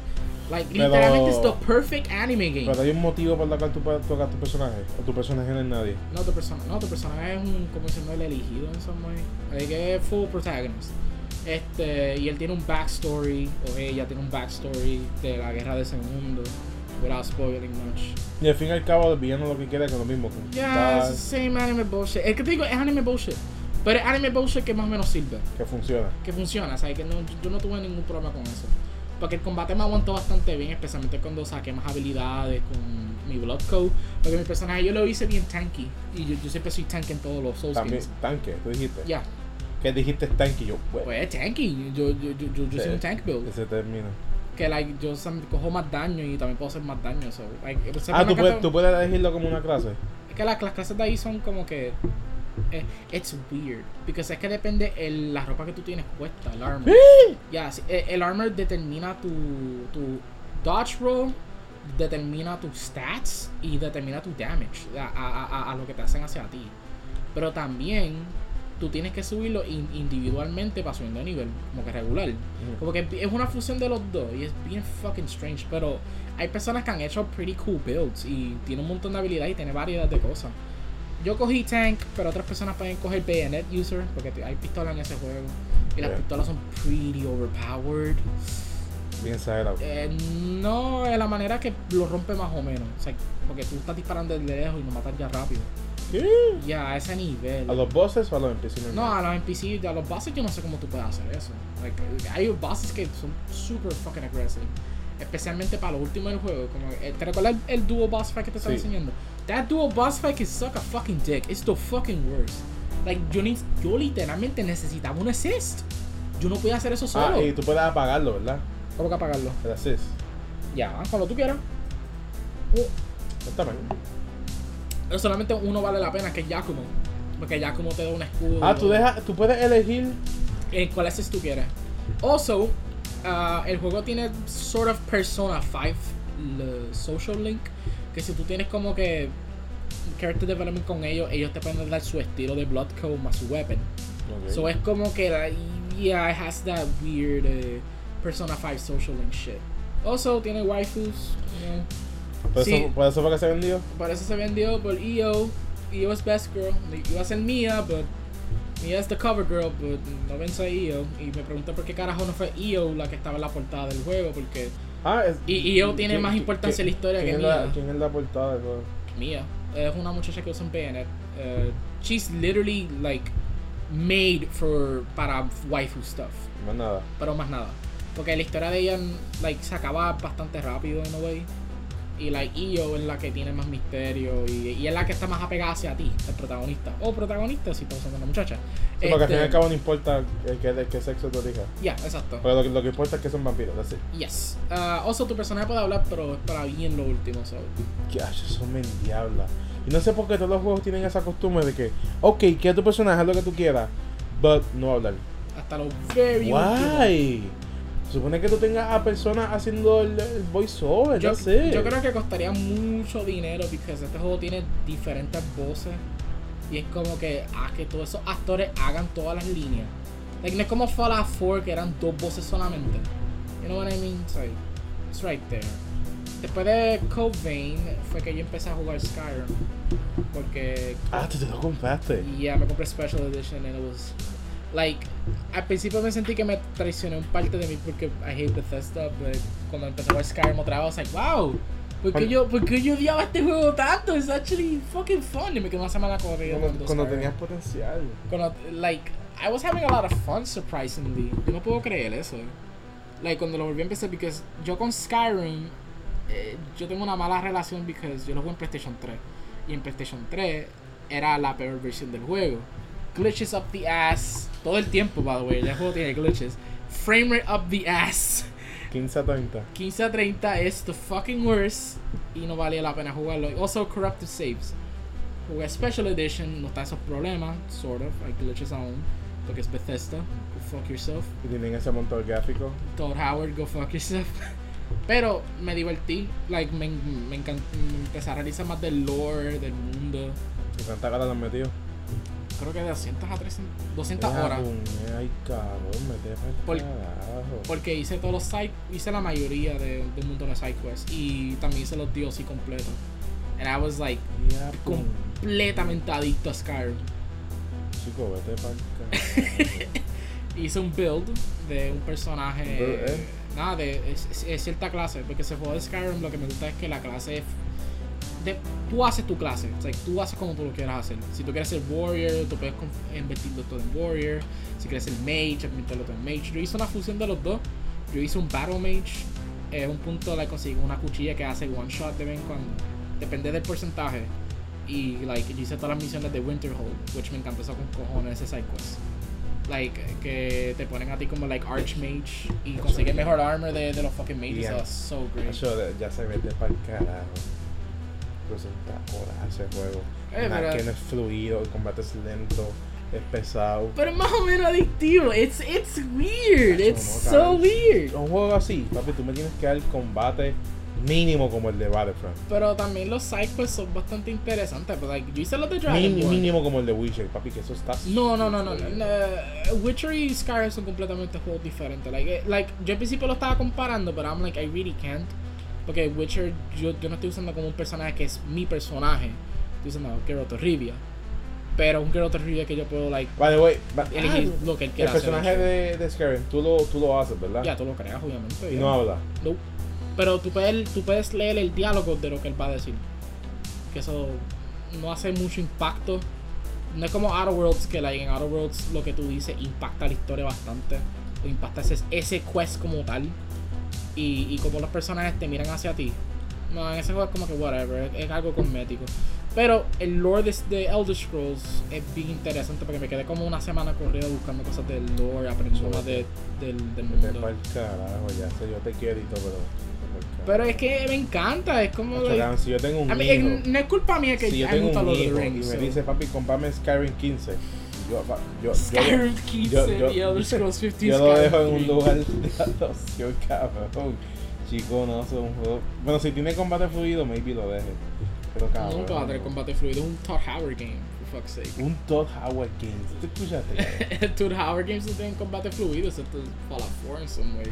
Like, Pero- literalmente es the perfect anime game. Pero hay un motivo por el cual tú puedes tocar tu personaje. O tu personaje no es nadie. No, tu persona, no, tu personaje es un, como diciendo, el elegido en some way. Que es full protagonist. Este, y él tiene un backstory, o ella tiene un backstory de la guerra de ese mundo. Without spoiling much. Y al fin y al cabo, el villano lo que quiere es lo mismo. Yeah, it's the same anime bullshit. Es que te digo, es anime bullshit. Pero es anime bullshit que más o menos sirve. que funciona. Que funciona, ¿sabes? Que no, yo no tuve ningún problema con eso. Porque el combate me aguantó bastante bien, especialmente cuando saqué más habilidades con mi Blood Code. Porque mi personaje yo lo hice bien tanky. Y yo, yo siempre soy tank en todos los Souls También, games. tanque, tú dijiste. Ya, ¿Qué dijiste tanque? Yo, bueno, pues es tanky. Yo, yo, yo, yo, yo soy Sí. un tank build. ese término. Que like, yo cojo más daño y también puedo hacer más daño. So, like, Ah, ¿tú puedes, tú puedes elegirlo como una clase. Es que la- las clases de ahí son como que. Eh, it's weird. Porque es que depende el, la ropa que tú tienes puesta, el armor. Eh, el armor determina tu, tu dodge roll, determina tus stats y determina tu damage a, a- a- a lo que te hacen hacia ti. Pero también tú tienes que subirlo in- individualmente para subiendo de nivel, como que regular. Como que es una fusión de los dos y es bien fucking strange. Pero hay personas que han hecho pretty cool builds y tiene un montón de habilidades y tiene variedad de cosas. Yo cogí tank, pero otras personas pueden coger bayonet user porque hay pistolas en ese juego. Y las pistolas son pretty overpowered. Bien exagerado. Eh, no de la manera que lo rompe más o menos. O sea, porque tú estás disparando desde lejos y lo matas ya rápido. Ya, a ese nivel. ¿A los bosses o a los NPC? No, a los NPC, a los bosses yo no sé cómo tú puedes hacer eso. Like, hay bosses que son super fucking aggressive. Especialmente para lo último del juego. Como, eh, ¿Te recuerdas el, el dual boss fight que te estaba Sí. enseñando? That dual boss fight can suck a fucking dick. It's the fucking worst. Like, yo, ni, yo literalmente necesitaba un assist. Yo no podía hacer eso solo. Ah, y tú puedes apagarlo, ¿verdad? ¿Cómo que apagarlo? El assist. Ya, cuando tú quieras. Está bien. Pero solamente uno vale la pena, que es Yakumo. Porque Yakumo te da un escudo. Ah, tú, dejas, tú puedes elegir. cuál assist tú quieres. Also, ah, el juego tiene sort of Persona 5 el social link. Que si tú tienes como que character development con ellos, ellos te pueden dar su estilo de Blood Code más su weapon. Ok. So es como que, yeah, it has that weird eh, Persona 5 social link shit. Also, tiene waifus, you know. ¿Por, sí. eso, ¿Por eso fue que se vendió? Por eso se vendió por EO. EO es best girl. Iba a ser Mia, but Mia es the cover girl, but no vence a EO. Y me pregunté por qué carajo no fue EO la que estaba en la portada del juego, porque Ah, es, Y- yo tiene ¿quién- más importancia quién- la historia que mía. ¿Quién es la portada del juego? Mia es una muchacha que usa un bayonet. Uh, she's literally like made for para waifu stuff, Más nada. pero más nada. Porque la historia de ella like se acaba bastante rápido en a way. Y like Io es la que tiene más misterio y, y es la que está más apegada hacia ti, el protagonista. O protagonista si estás usando una muchacha. Sí, porque al fin y al Este, cabo no importa el que, el que sexo te elija. Ya, exacto. Pero lo, que- lo que importa es que son vampiros, así. Yes. Uh, also, tu personaje puede hablar, pero es para bien lo último. So. Que ay, eso me endiabla. Y no sé por qué todos los juegos tienen esa costumbre de que, ok, que tu personaje haz lo que tú quieras, but no hablar. Hasta lo very. Why? Se supone que tú tengas a personas haciendo el, el voiceover, Yo, no sé. yo creo que costaría mucho dinero porque este juego tiene diferentes voces y es como que a que todos esos actores hagan todas las líneas. Like, no es como Fallout 4 que eran dos voces solamente. You know what I mean? So, it's right there. Después de Code Vein fue que yo empecé a jugar Skyrim porque Ah, tú te lo compraste. yeah, me compré Special Edition and it was like al principio me sentí que me traicioné un parte de mí porque I hate Bethesda, pero cuando empecé a jugar Skyrim otra vez, I was like, wow, ¿por qué yo, por qué yo odiaba este juego tanto? It's actually fucking fun. Y me quedé una semana corrida Cuando, cuando tenías potencial. Cuando, like, I was having a lot of fun surprisingly. Yo no puedo creer eso. like cuando lo volví a empezar, porque yo con Skyrim, eh, yo tengo una mala relación porque yo lo jugué en PlayStation 3. Y en PlayStation 3 era la peor versión del juego. Glitches up the ass. Todo el tiempo, by the way. El juego tiene glitches. Frame rate up the ass. 15 a 30. 15 a 30 es the fucking worst. Y no valía la pena jugarlo. Also, corrupted saves. Jugué Special Edition, no está esos problemas. Sort of. Hay glitches aún. Porque es Bethesda. Go fuck yourself. Y tienen ese montón gráfico. Todd Howard, go fuck yourself. Pero me divertí, like, me, me encantó, empecé a realizar más del lore, del mundo. ¿Y cuántas horas han metido? Creo que de 200 a 300, 200 horas. Ay, cabrón, mete Por- carajo. Porque hice todos los side, hice la mayoría de, de un montón de side quests y también hice los DLC completos. And I was like pum. completamente adicto a Skyrim. Chico, vete pa'l Hice un build de un personaje. Build, ¿eh? Nada, de es, es- es cierta clase. Porque se juego de Skyrim lo que me gusta es que la clase es. De, tú haces tu clase. O sea, tú haces como tú lo quieras hacer. Si tú quieres ser Warrior, tú puedes invertirlo todo en Warrior. Si quieres ser Mage, invertirlo todo en Mage. Yo hice una fusión de los dos. Yo hice un Battle Mage. Es un punto de conseguir una cuchilla que hace one shot de vez en cuando. Depende del porcentaje. Y like, yo hice todas las misiones de Winterhold, which me encantó eso con cojones ese side quest. Like, que te ponen a ti como like Archmage y consigues mejor armor de, de los fucking mages. Yeah. That's so great. Eso ya se vete pa'l carajo. 60 horas ese juego. Nada, pero- que no es fluido, el combate es lento, es pesado. Pero es más o menos adictivo. It's, it's weird. It's no, so weird. Un juego así, papi, tú me tienes que dar combate mínimo como el de Battlefront. Pero también los side quests son bastante interesantes. Pero like, yo hice los de Dragon Ball. mínimo como el de Witcher, papi, que eso está. No, no, no, no, no, no. Witcher y Skyrim son completamente juegos diferentes. Like, eh, like, yo al principio lo estaba comparando, pero I'm like, I really can't. Porque Witcher, yo, yo no estoy usando como un personaje que es mi personaje. Estoy usando Geralt Rivia. Pero un Geralt Rivia que yo puedo, like, By the way, elegir ah, lo que él el quiera personaje hacer. de, de Skyrim, tú lo, tú lo haces, ¿verdad? Ya, tú lo creas, obviamente. Y no habla. No. Pero tú puedes, tú puedes leer el diálogo de lo que él va a decir. Que eso no hace mucho impacto. No es como Outer Worlds, que like, en Outer Worlds lo que tú dices impacta la historia bastante. O impacta ese, ese quest como tal. Y, y como los personajes te miran hacia ti. No, en ese juego es como que whatever, es, es algo cosmético. Pero el lore de, de Elder Scrolls es bien interesante porque me quedé como una semana corrida buscando cosas del lore, aprendiendo más de- del, del mundo. carajo, ya sé, yo te quiero y todo, pero. Pero es que me encanta, es como. Like- cabrón, si yo tengo un a mí, hijo, no es culpa mía que si yo tengo un hijo the y me dice, papi, comprame Skyrim 15, yo, yo, Skyrim 15 yo- y Elder Scrolls 15. yo lo dejo en un 3. lugar de adopción, cabrón. Chico, no, es un juego. Bueno, si tiene combate fluido, maybe lo deje. Pero cabrón. A tener combate fluido, es un Todd Howard game, for fuck's sake. Un Todd Howard Games. ¿Tú escuchaste? Todd Howard games no tienen combate fluido, excepto Fallout 4 in some way.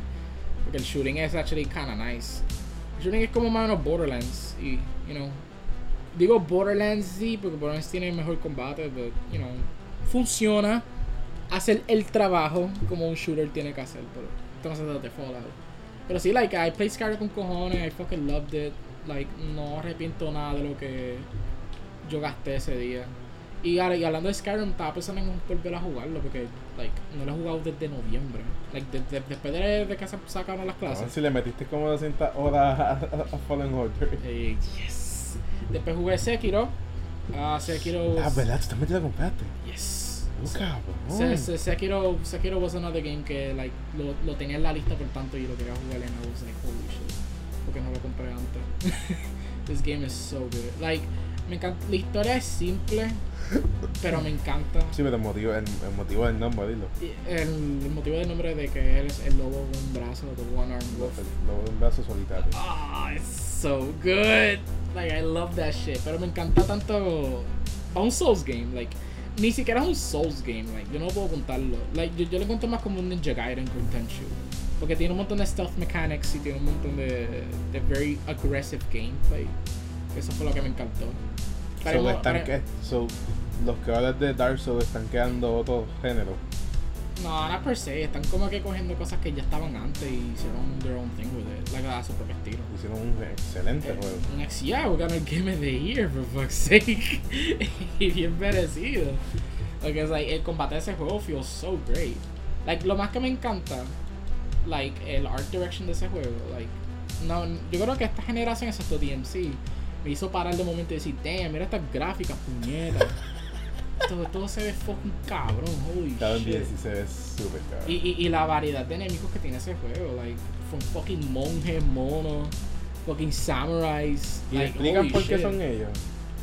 Porque el shooting es actually kinda nice. El shooting es como más o menos Borderlands. Y, you know. Digo Borderlands sí, porque Borderlands tiene mejor combate, pero, you know. Funciona. Hace el, trabajo como un shooter tiene que hacer, pero esto no de Fallout. Pero sí, like, I played Skyrim con cojones, I fucking loved it. Like, no arrepiento nada de lo que yo gasté ese día. Y, ahora- y hablando de Skyrim, estaba pensando en volver a jugarlo porque, like, no lo he jugado desde noviembre. Like, de- de- después de, de que se sacaron las clases. si le metiste como 200 horas a, a- a Fallen Order. Eh, yes. Después jugué Sekiro. Ah, Sekiro. Ah, ¿verdad? Tú también te la compraste. Yes. Oh. Se- se- Sekiro, Sekiro was another game que like lo, lo tenía en la lista por tanto y lo quería jugar and I was like holy shit porque no lo compré antes this game is so good like me encanta la historia es simple pero me encanta Sí, pero el motivo, el, el motivo del nombre, dilo. El, el motivo del nombre de que él es el lobo con un brazo the one arm wolf Luego de un brazo solitario. ah it's so good like I love that shit pero me encanta tanto a un Souls game like ni siquiera es un Souls game like yo no puedo contarlo. Like yo, yo lo cuento más como un Ninja Gaiden con Tenchu. Porque tiene un montón de stealth mechanics y tiene un montón de, de very aggressive gameplay. Eso fue lo que me encantó. So, están que, so, los creadores de Dark Souls están creando otro género. No no per se están como que cogiendo cosas que ya estaban antes y hicieron their own thing with it like a su propio estilo Hicieron un excelente Eh, juego. Next, yeah, we're gonna Game of the Year, for fuck's sake. y bien merecido. Porque es like, el combate de ese juego feels so great. Like, lo más que me encanta like el art direction de ese juego. Like, no, yo creo que esta generación, excepto DMC, me hizo parar de momento y decir, damn, mira estas gráficas, puñetas. todo, todo se ve fucking cabrón, holy Cada shit. día sí se ve súper cabrón. Y, y, y la variedad de enemigos que tiene ese juego, like, from fucking monjes, monos, fucking samurais. ¿Y like, explican por qué shit. son ellos?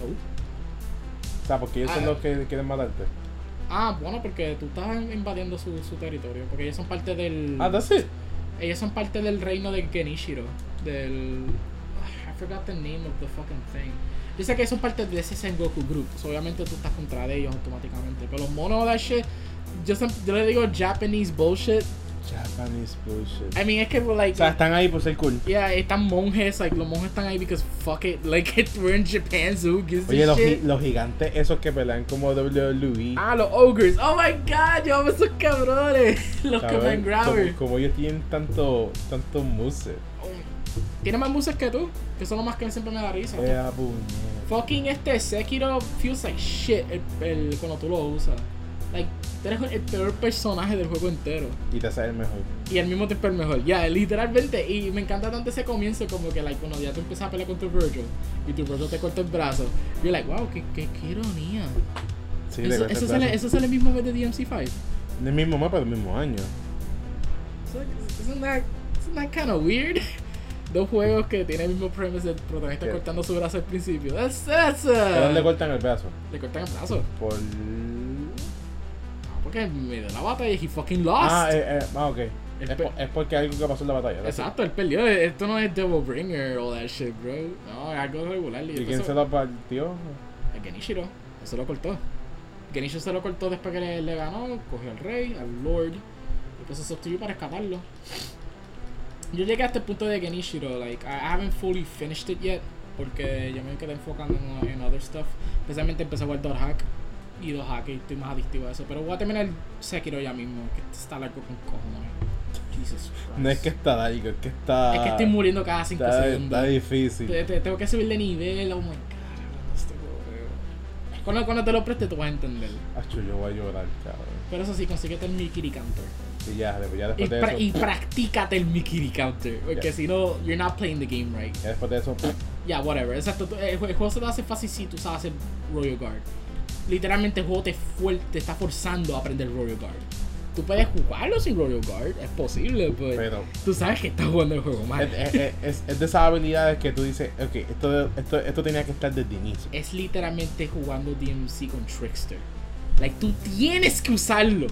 Oh. O sea, porque ellos son Ah. los que quieren matarte. Ah, bueno, porque tú estás invadiendo su, su territorio. Porque ellos son parte del. Ah, that's it. ellos son parte del reino de Genishiro. Del. I forgot the name of the fucking thing. Yo sé que son parte de ese Sengoku Group. so obviamente tú estás contra de ellos automáticamente. Pero los monos, that shit. Yo, yo le digo Japanese bullshit. Japanese bullshit. I mean, es que, like. O sea, están ahí por ser cool. Yeah, están monjes, like, los monjes están ahí because fuck it, like, we're in Japan, so who gives Oye, los, shit? gi- los gigantes esos que pelean como WWE. Ah, los ogres. Oh my god, yo amo esos cabrones. Los command grabbers. como, como ellos tienen tanto, tanto moveset. Tiene más muses que tú, que son los más que siempre me da risa. Eh, ah, puñeta. Fucking este Sekiro feels like shit el, el- cuando tú lo usas. Like, eres el peor personaje del juego entero. Y te sale el mejor. Y al mismo tiempo el mejor. Ya, literalmente. Y me encanta tanto ese comienzo como que, like, cuando ya tú empiezas a pelear con tu Virgil y tu Virgil te corta el brazo. You're like, wow, qué, qué, qué ironía. Sí, eso, eso, el sale, eso sale el mismo mes de DMC5. Del mismo mapa, del mismo año. So, Isn't that, isn't that kind of weird? Dos juegos que tienen el mismo premise del protagonista ¿Qué? cortando su brazo al principio. That's, that's ¿Pero dónde cortan el brazo? Le cortan el brazo. Por. No, porque en medio de la batalla he fucking lost. Ah, eh, eh, ah, ok. Es, pe- por- es porque algo que pasó en la batalla. ¿verdad? Exacto, él perdió. Esto no es Devil Bringer o that shit, bro. No, es algo regular. ¿Y quién se lo partió? El Genishiro. Eso lo cortó. Genishiro se lo cortó después que le, le ganó. Cogió al rey, al lord. Y pues se sustituyó para rescatarlo. Yo llegué a este punto de Genishiro. Like, I haven't fully finished it yet. Porque yo me quedé enfocando en, en other stuff. Especialmente empecé a jugar Dot Hack. Y Dot Hack, y estoy más adictivo a eso. Pero voy a terminar Sekiro ya mismo. Que está largo con cojones. Jesus Christ. No es que está largo, es que está. Es que estoy muriendo cada 5 Está, segundos. está difícil. Te- te- tengo que subir de nivel, oh my god. Cuando, cuando te lo preste, tú vas a entender. Acho, yo voy a llorar, cabrón. Pero eso sí, consíguete el Mikiri Counter. Y ya, después, ya Y, después de pra- eso. y practícate el Mikiri Counter. Porque Ya. si no, you're not playing the game right. Ya después de eso. Yeah, whatever. Exacto. tú- El, jue- el juego se te hace fácil si tú sabes hacer Royal Guard. Literalmente el juego te, te está forzando a aprender Royal Guard. Tú puedes jugarlo sin Royal Guard, es posible, pero, Pero. tú sabes que estás jugando el juego mal. Es, es, es, es de esas habilidades que tú dices, ok, esto, esto, esto tenía que estar desde inicio. es literalmente jugando DMC con Trickster. Like, tú tienes que usarlo.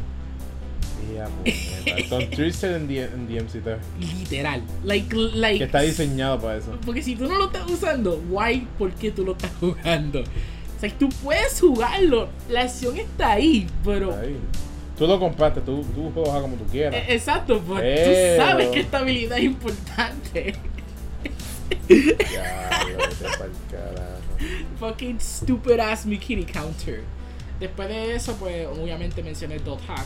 Con Tristan en, en DMC3. Literal. Like, like. Que está diseñado para eso. Porque si tú no lo estás usando, why, ¿por qué tú lo estás jugando? O sea, tú puedes jugarlo. La acción está ahí, pero. Ahí. Tú lo compraste, tú, tú juegas como tú quieras. Eh, Exacto, Pero- tú sabes que esta habilidad es importante. Ya. Fucking stupid ass Mikiri counter. Después de eso, pues obviamente mencioné Dot Hack.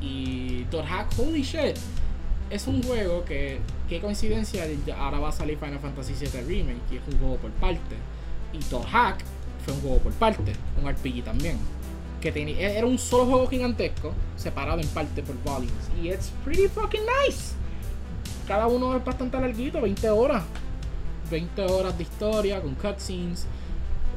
Y Dot Hack, holy shit. Es un juego que, qué coincidencia, ahora va a salir Final Fantasy VII Remake, y es un juego por parte. Y Dot Hack fue un juego por parte, un RPG también. Que tenía, era un solo juego gigantesco, separado en parte por volumes. Y it's pretty fucking nice. Cada uno es bastante larguito, 20 horas. 20 horas de historia con cutscenes.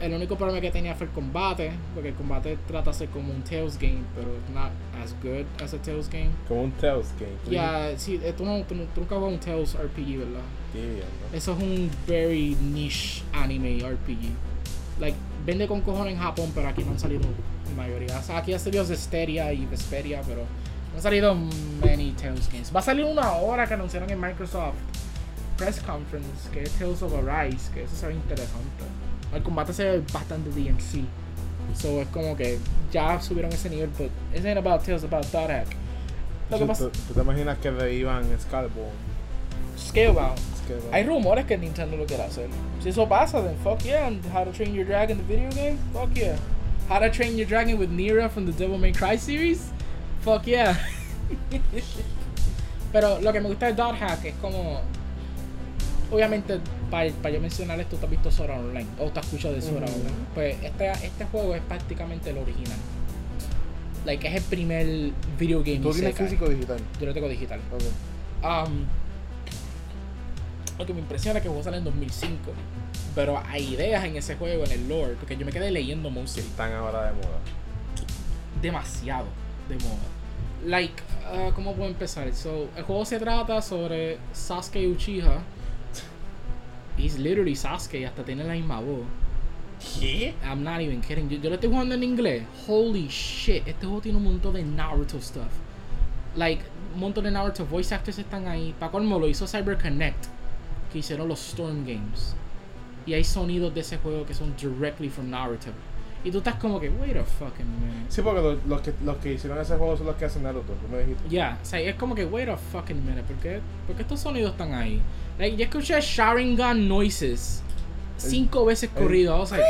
El único problema que tenía fue el combate, porque el combate trata de ser como un Tales game, pero not as good as a Tales game. Como un Tales game. Ya, sí, eh, tú, no, tú, tú nunca juegas un Tales RPG, ¿verdad? Yeah, ¿no? Eso es un very niche anime RPG. Like, vende con cojones en Japón, pero aquí no han salido en mayoría. O sea, aquí ha salido Zesteria y Vesperia, pero no han salido many Tales games. Va a salir una hora que anunciaron en Microsoft Press Conference, que es Tales of Arise, que eso se ve interesante. El combate se ve bastante DMC. So es como que ya subieron ese nivel, but it ain't about Tales, about Hack. Lo que ¿Tú, pasa tú- te imaginas que Skullbone? Scalebound. Skullbone. Hay rumores que Nintendo lo quiere hacer. Si eso pasa, then fuck yeah. And How to Train Your Dragon, the video game? Fuck yeah. How to Train Your Dragon with Nira from the Devil May Cry series? Fuck yeah. Pero lo que me gusta de Dot Hack es como. Obviamente, para yo mencionar esto, tú has visto Sora Online. O te has escuchado de Sora. Online. Pues este, este juego es prácticamente el original. Like, es el primer video game ¿Tú tienes físico digital? Yo lo tengo digital. Ok. Um, lo que me impresiona es que el juego sale en 2005. Pero hay ideas en ese juego, en el lore, porque yo me quedé leyendo Monster. Están ahora de moda. Demasiado de moda. Like, uh, ¿cómo puedo empezar? So, el juego se trata sobre Sasuke Uchiha. He's literally Sasuke, hasta tiene la misma voz. ¿Qué? I'm not even kidding. Yo, yo lo estoy jugando en inglés. Holy shit. Este juego tiene un montón de Naruto stuff. Like, un montón de Naruto voice actors están ahí. Para colmo lo hizo CyberConnect. Que hicieron los Storm Games. Y hay sonidos de ese juego que son directly from Naruto. Y tú estás como que, wait a fucking minute. Sí, porque los, los que, los que hicieron ese juego son los que hacen Naruto. ¿Tú me dijiste? Ya, yeah, o sea, es como que, wait a fucking minute. ¿Por qué, por qué estos sonidos están ahí? Like, yo escuché Sharingan noises cinco veces corrido. I was like,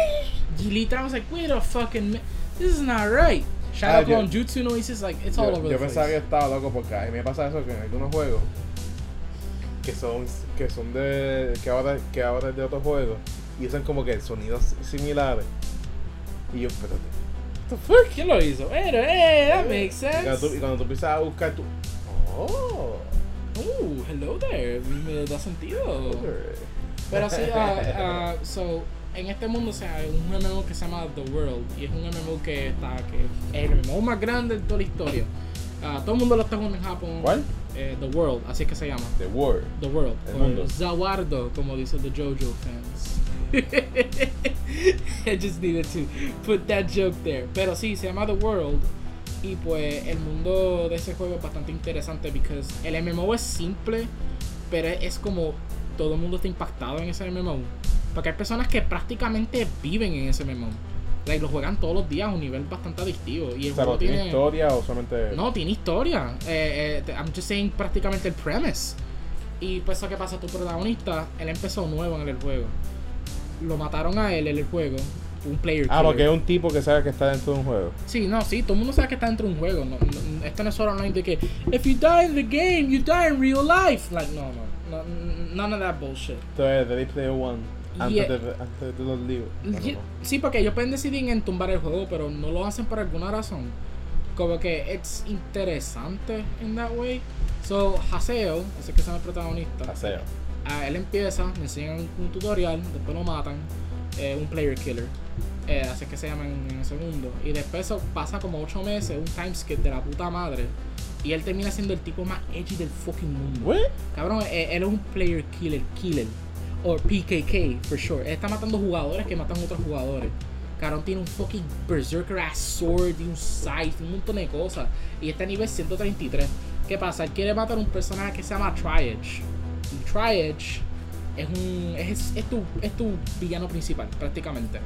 literally, I was like, wait a fucking minute. This is not right. Out on Jutsu noises, like, it's yo, all over yo the pensaba place. que estaba loco porque a mí me pasa eso que en algunos juegos que son que son de que ahora que ahora es de otros juegos y usan como que sonidos similares y yo espérate what the fuck ¿Quién lo hizo? Pero, eh, that makes y cuando, tú, y sense. cuando tú empiezas a buscar tú oh Uh, hello there. Me da sentido. Pero sí, uh, uh, so, en este mundo, o sea, hay un MMO que se llama The World. Y es un MMO que está, que es el MMO más grande de toda la historia. Uh, todo el mundo lo está jugando en Japón. ¿Cuál? Eh, The World, así es que se llama. The World The World. El mundo. Zawardo, como dicen the JoJo fans. I just needed to put that joke there. Pero sí, se llama The World. Y pues el mundo de ese juego es bastante interesante porque el MMO es simple, pero es como todo el mundo está impactado en ese MMO. Porque hay personas que prácticamente viven en ese MMO. Like, lo juegan todos los días a un nivel bastante adictivo. Y el o sea, juego ¿no ¿tiene tiene historia o solamente no, tiene historia. Eh, eh, I'm just saying prácticamente el premise. Y pues que pasa, tu protagonista, él empezó nuevo en el juego. Lo mataron a él en el juego. Un player ah porque es un tipo que sabe que está dentro de un juego Sí, no, sí, todo el mundo sabe que está dentro de un juego. No, no, esto no es solo online de que if you die in the game, you die in real life. Like, no, no, no none of that bullshit. entonces Ready Player One antes, Yeah. de, antes de los libros. Sí, porque ellos pueden decidir en tumbar el juego, pero no lo hacen por alguna razón. Como que es interesante in that way. So, Haseo, ese que llama el protagonista, Aseo. A él empieza, le enseñan un tutorial, después lo matan, eh, un player killer. Eh, así que se llama en, en el segundo. Y después eso pasa como 8 meses, un timeskip de la puta madre. Y él termina siendo el tipo más edgy del fucking mundo. ¿What? Cabrón, eh, él es un player killer, killer. O PKK, for sure. Él está matando jugadores que matan otros jugadores. Cabrón tiene un fucking berserker ass sword y un scythe, un montón de cosas. Y está a nivel 133. ¿Qué pasa? Él quiere matar a un personaje que se llama Triage. Triage es un. Es, tu, villano principal, prácticamente.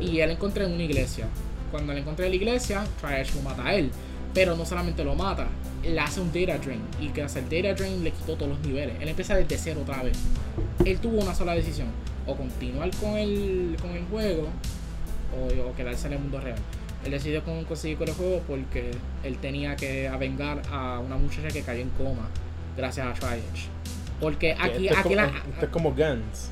Y él encontré en una iglesia. Cuando le encontré en la iglesia, Triage lo mata a él. Pero no solamente lo mata, le hace un data drain. Y hace el data drain le quitó todos los niveles. Él empieza desde cero otra vez. Él tuvo una sola decisión. O continuar con el, juego. O, quedarse en el mundo real. Él decidió con, conseguir con el juego porque él tenía que avengar a una muchacha que cayó en coma. Gracias a Triage. Porque aquí, Esto es aquí como, la, esto es como Guns.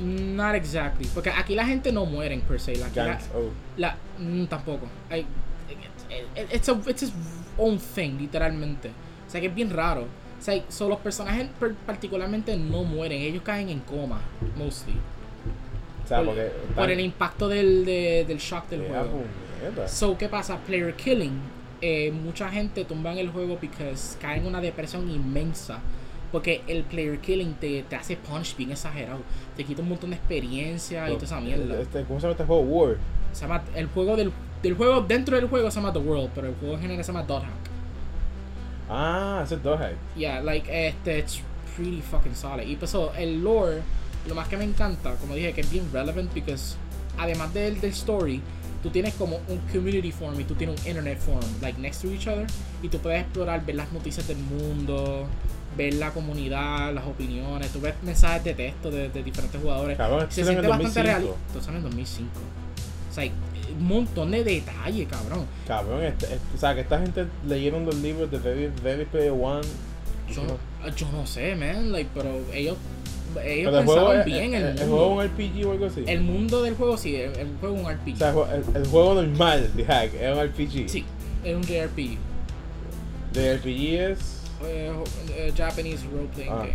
Not exactly. Porque aquí la gente no muere per se. La, Guns. Oh. la, mm, tampoco. I- it- it's, a, it's its own thing, literalmente. O sea que es bien raro. O sea, so los personajes per- particularmente no mueren, ellos caen en coma, mostly. O sea, por, por el impacto del, de- del shock del juego. puñeta. So, ¿qué pasa? Player killing. Eh, mucha gente tumba en el juego porque cae en una depresión inmensa. Porque el player killing te, te hace punch bien exagerado. Te quita un montón de experiencia y toda esa mierda. Este, ¿Cómo se llama este juego? War. Se llama, el juego del, del juego, dentro del juego se llama The World, pero el juego en general se llama Dot Hack. Ah, ese es Doghead. Yeah, like, este, it's pretty fucking solid. Y pues so, el lore, lo más que me encanta, como dije, que es bien relevant, because además del, del story, tú tienes como un community forum y tú tienes un internet forum, like, next to each other, y tú puedes explorar, ver las noticias del mundo, ver la comunidad, las opiniones, tú ves mensajes de texto de, de diferentes jugadores. Cabrón, se siente en bastante 2005. real. Sale en 2005. O sea, un montón de detalle, cabrón. Cabrón, este- este- o sea, que esta gente leyeron los libros de Ready Player One. Yo, yo no sé, man, like, pero ellos, ellos Pero el pensaron bien el, el, el juego es un RPG o algo así. El mundo del juego, sí, el, el juego es un RPG. o sea, el, el- el juego normal de Hack es un RPG. sí, es un JRPG. De RPG es. Eh, Japanese role playing Ah. game.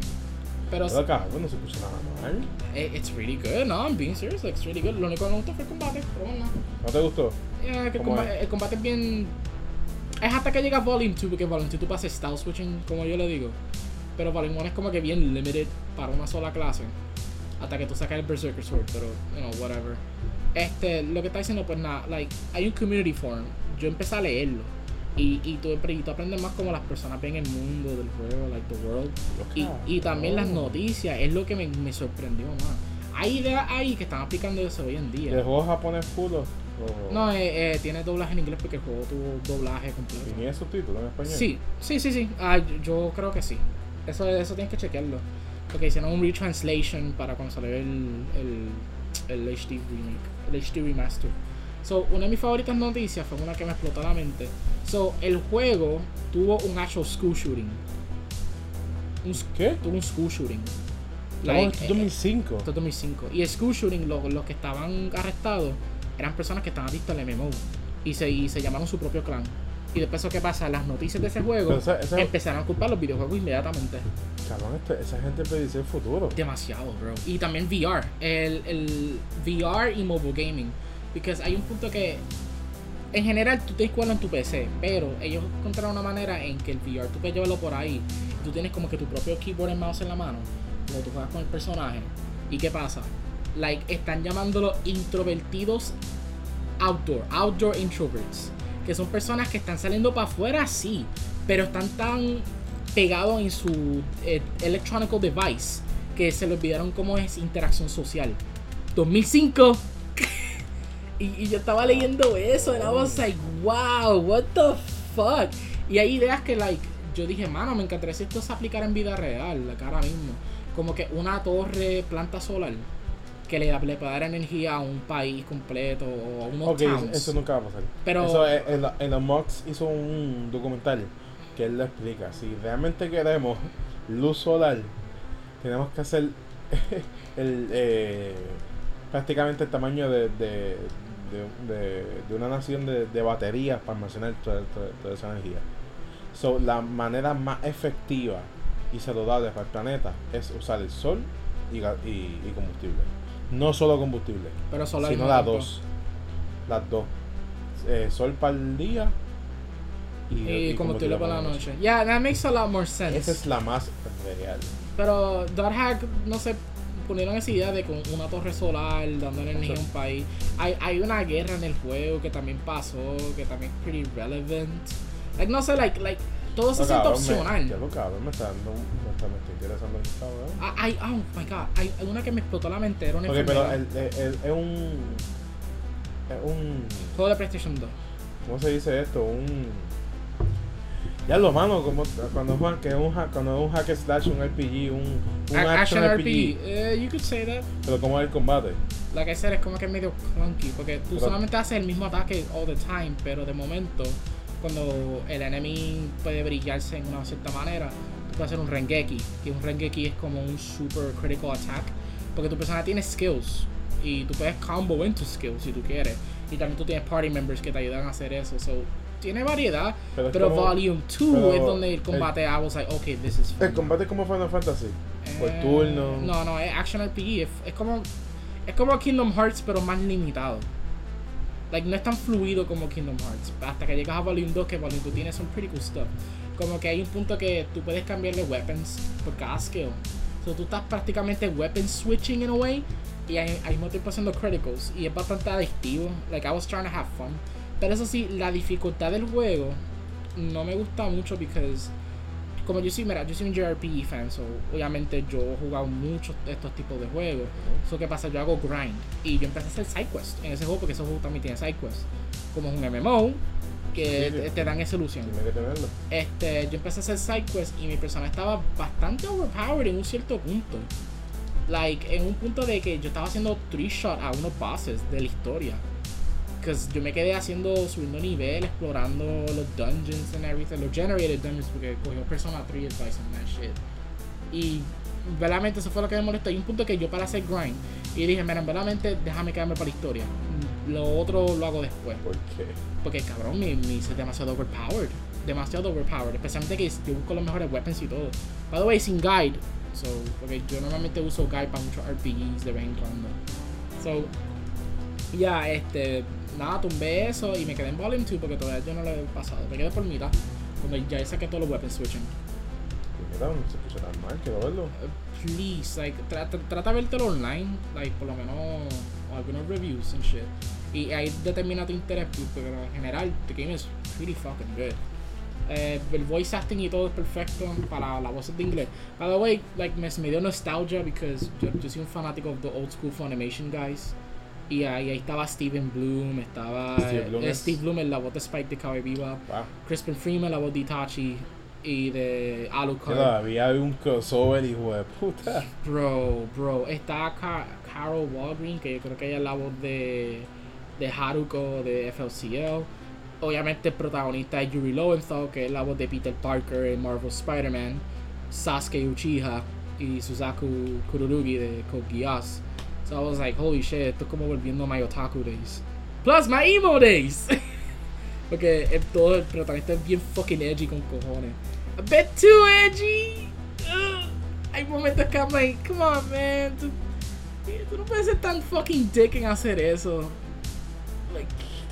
Pero Pero cabrón, no se puso nada mal. eh, it's really good, no, I'm being serious, it's really good. Lo único que no me gustó fue el combate, pero bueno. ¿No te gustó? Yeah, que el, ¿Cómo combate, es? el combate es bien. Es hasta que llega Volume 2, porque Volume 2 tú pasas style switching, como yo le digo. Pero Volume 1 es como que bien limited para una sola clase. Hasta que tú sacas el Berserker Sword, pero, you know, whatever. Este, lo que está diciendo, pues nada, like, hay un community forum. Yo empecé a leerlo. Y, y, tú, y tú aprendes más como las personas ven el mundo del juego, like the world. Y, y también las noticias, es lo que me, me sorprendió más. Hay ideas ahí que están aplicando eso hoy en día. ¿El juego japonés full o- o- No, eh, eh, tiene doblaje en inglés porque el juego tuvo doblaje completo. ¿Tenía subtítulos en español? Sí, sí, sí, sí. Ah, yo, yo creo que sí. Eso, eso tienes que chequearlo. Porque hicieron un retranslation para cuando salió el, el, el HD remake, el HD remaster. So, una de mis favoritas noticias fue una que me explotó la mente. So, el juego tuvo un actual school shooting. Un, ¿Qué? tuvo un school shooting. Like, eh, 2005. esto es 2005. Y el school shooting, lo- los que estaban arrestados eran personas que estaban adictas al MMO. Y se, y se llamaron su propio clan. Y después, ¿eso ¿qué pasa? Las noticias de ese juego Pero esa- esa- empezaron a culpar los videojuegos inmediatamente. Cabrón, esa gente predice el futuro. Demasiado, bro. Y también VR. El, el VR y mobile gaming. Porque hay un punto que. En general, tú tienes que jugarlo en tu PC. Pero ellos encontraron una manera en que el VR tú puedes llevarlo por ahí. Tú tienes como que tu propio keyboard y mouse en la mano. Cuando tú juegas con el personaje. ¿Y qué pasa? Like, están llamándolo introvertidos outdoor. Outdoor introverts. Que son personas que están saliendo para afuera, sí. Pero están tan pegados en su eh, electronic device que se le olvidaron cómo es interacción social. 2005. Y, y yo estaba leyendo eso y I was like, wow, what the fuck. Y hay ideas que, like, yo dije, mano, me encantaría si esto se aplicara en vida real, like, ahora mismo. Como que una torre planta solar que le, le pueda dar energía a un país completo o a unos Ok, eso, towns. eso nunca va a pasar. Pero- Eso, en, la- en la Mox hizo un documental que él lo explica. Si realmente queremos luz solar, tenemos que hacer el, eh, prácticamente el tamaño de, de, de, de- de una nación de, de baterías para almacenar toda, toda- toda esa energía. So, la manera más efectiva y saludable para el planeta es usar el sol y, y, y combustible. No solo combustible pero solar sino no las dos. Las dos. Eh, sol para el día y, Y combustible por la noche. Yeah, that makes a lot more sense. Esa es la más real. Pero Hack, no sé, ponieron esa idea de con una torre solar dando energía a un país. Hay, hay una guerra en el juego que también pasó, que también es pretty relevant. Like, no sé, like, like, todo se No, siente me- opcional. Ya lo cabrón, me está dando. Me está, me está interesando cabrón. Ah, Hay, oh my god, hay hay una que me explotó la mente, era una Ok, pero el- el- es un. Es un. Juego de PlayStation 2. ¿Cómo se dice esto? Un. Ya lo mano, como cuando es un, que un, ha- cuando un hack slash, un RPG, un, un A- action, RPG. Eh, you could say that. Pero como es el combate. Like I said, es como que es medio clunky, porque tú Pero- solamente haces el mismo ataque all the time, pero de momento, cuando el enemy puede brillarse en una cierta manera, tú puedes hacer un Rengeki, que un Rengeki es como un super critical attack, porque tu persona tiene skills, y tú puedes combo into skills si tú quieres, y también tú tienes party members que te ayudan a hacer eso, so tiene variedad, Pero pero, es como- Volume 2 pero es donde el combate, I was like, okay, this is El fun. combate es como Final Fantasy. Por Eh, turno. No, no, es action RPG. Es, es como es como Kingdom Hearts, pero más limitado. Like, no es tan fluido como Kingdom Hearts. Hasta que llegas a Volume 2, que Volume 2 tiene some pretty cool stuff. Como que hay un punto que tú puedes cambiarle weapons por cada skill. So tú estás prácticamente weapon switching in a way. Y al mismo tiempo haciendo criticals. Y es bastante adictivo. Like, I was trying to have fun. Pero eso sí, la dificultad del juego no me gusta mucho because como yo soy, mira, yo soy un JRPG fan, so obviamente yo he jugado muchos de estos tipos de juegos. So, ¿qué pasa? Yo hago grind y yo empecé a hacer side quest en ese juego porque ese juego también tiene side quest. Como es un MMO que Sí, te, te dan esa ilusión. Que. Este, yo empecé a hacer side quest y mi persona estaba bastante overpowered en un cierto punto. Like, en un punto de que yo estaba haciendo three shot a unos bosses de la historia. Because yo me quedé haciendo, subiendo nivel, explorando los dungeons and everything, los generated dungeons, porque cogió Persona 3 advice and that shit. Y verdaderamente eso fue lo que me molestó. Hay un punto que yo para hacer grind y dije, mira, verdaderamente déjame quedarme para la historia. Lo otro lo hago después. ¿Por qué? Porque cabrón, mi, mi es demasiado overpowered. demasiado overpowered. Especialmente que yo busco los mejores weapons y todo. By the way, sin guide. So, porque yo normalmente uso guide para muchos RPGs de vez en cuando. So, ya, este. Nada, tumbé eso y me quedé en Volume 2 porque todavía yo no lo he pasado. Me quedé por mitad. Cuando ya saqué todos los weapons switching. Mira, no se escucha tan mal, quiero verlo. Uh, please, like, trata, trata de vértelo online, like, por lo menos algunos reviews and shit. Y ahí determina tu interés, pero en general, the game is pretty fucking good. Eh, el voice acting y todo es perfecto para la voz de inglés. By the way, like, me, me dio nostalgia because yo, yo soy un fanático de the old school Funimation guys. Y ahí, ahí estaba Steven Bloom, estaba Steve Bloom, eh, Steve Bloom en la voz de Spike de Bebop, Wow. Crispin Freeman la voz de Itachi y de Alucard. Todavía hay un crossover, hijo de puta. Bro, bro, está Ca- Carol Walgreen, que yo creo que ella es la voz de, de Haruko de FLCL. Obviamente el protagonista es Yuri Lowenthal, que es la voz de Peter Parker en Marvel Spider-Man. Sasuke Uchiha y Suzaku Kururugi de Code Geass. So I was like, holy shit, esto es como volviendo a my otaku days. Plus my emo days. Porque el, todo el protagonista es bien fucking edgy con cojones. A bit too edgy. Hay momentos que I'm like, come on, man. Tú, tú no puedes ser tan fucking dick en hacer eso. Like,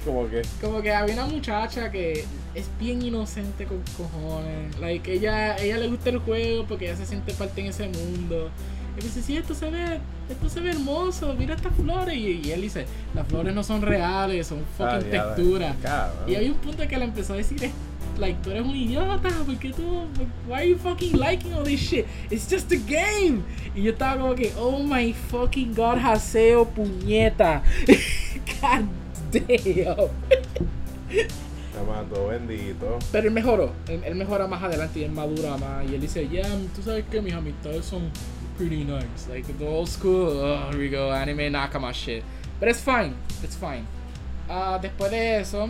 Como que. como que había una muchacha que es bien inocente con cojones. Like, ella, ella le gusta el juego porque ella se siente parte en ese mundo. Y me dice, sí, esto se ve, esto se ve hermoso, mira estas flores. Y, y él dice, las flores no son reales, son Ah, fucking diablo, texturas. Y hay un punto que le empezó a decir, like, tú eres un idiota, ¿por qué tú, why are you fucking liking all this shit? It's just a game. Y yo estaba como que, oh my fucking god, Haseo, puñeta. god damn. Amado bendito. Pero él mejoró, él, él mejora más adelante y él madura más. Y él dice, yeah, tú sabes que mis amistades son pretty nice. Like the old school, oh, here we go, anime nakama shit. But it's fine, it's fine. Ah, después de eso,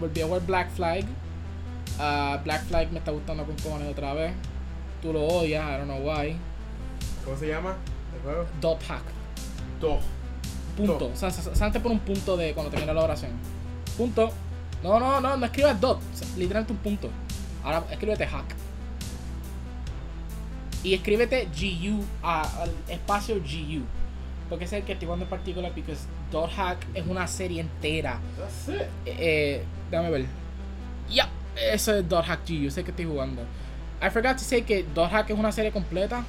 volví a ver Black Flag. Ah, Black Flag me está gustando con cojones otra vez. Tú lo odias, I don't know why. ¿Cómo se llama el juego? Dot hack. Dos. Punto. Dot. O sea, salte por un punto de cuando termina la oración. Punto. No, no, no, no escribas dot. O sea, literalmente un punto. Ahora escríbete hack. Y escríbete GU, al espacio GU. Porque es el que estoy jugando en particular, porque Dot Hack es una serie entera. That's it. Eh, eh, déjame ver. Ya, eso es Dot Hack GU, ese que estoy jugando. I forgot to say que Dot Hack es una serie completa.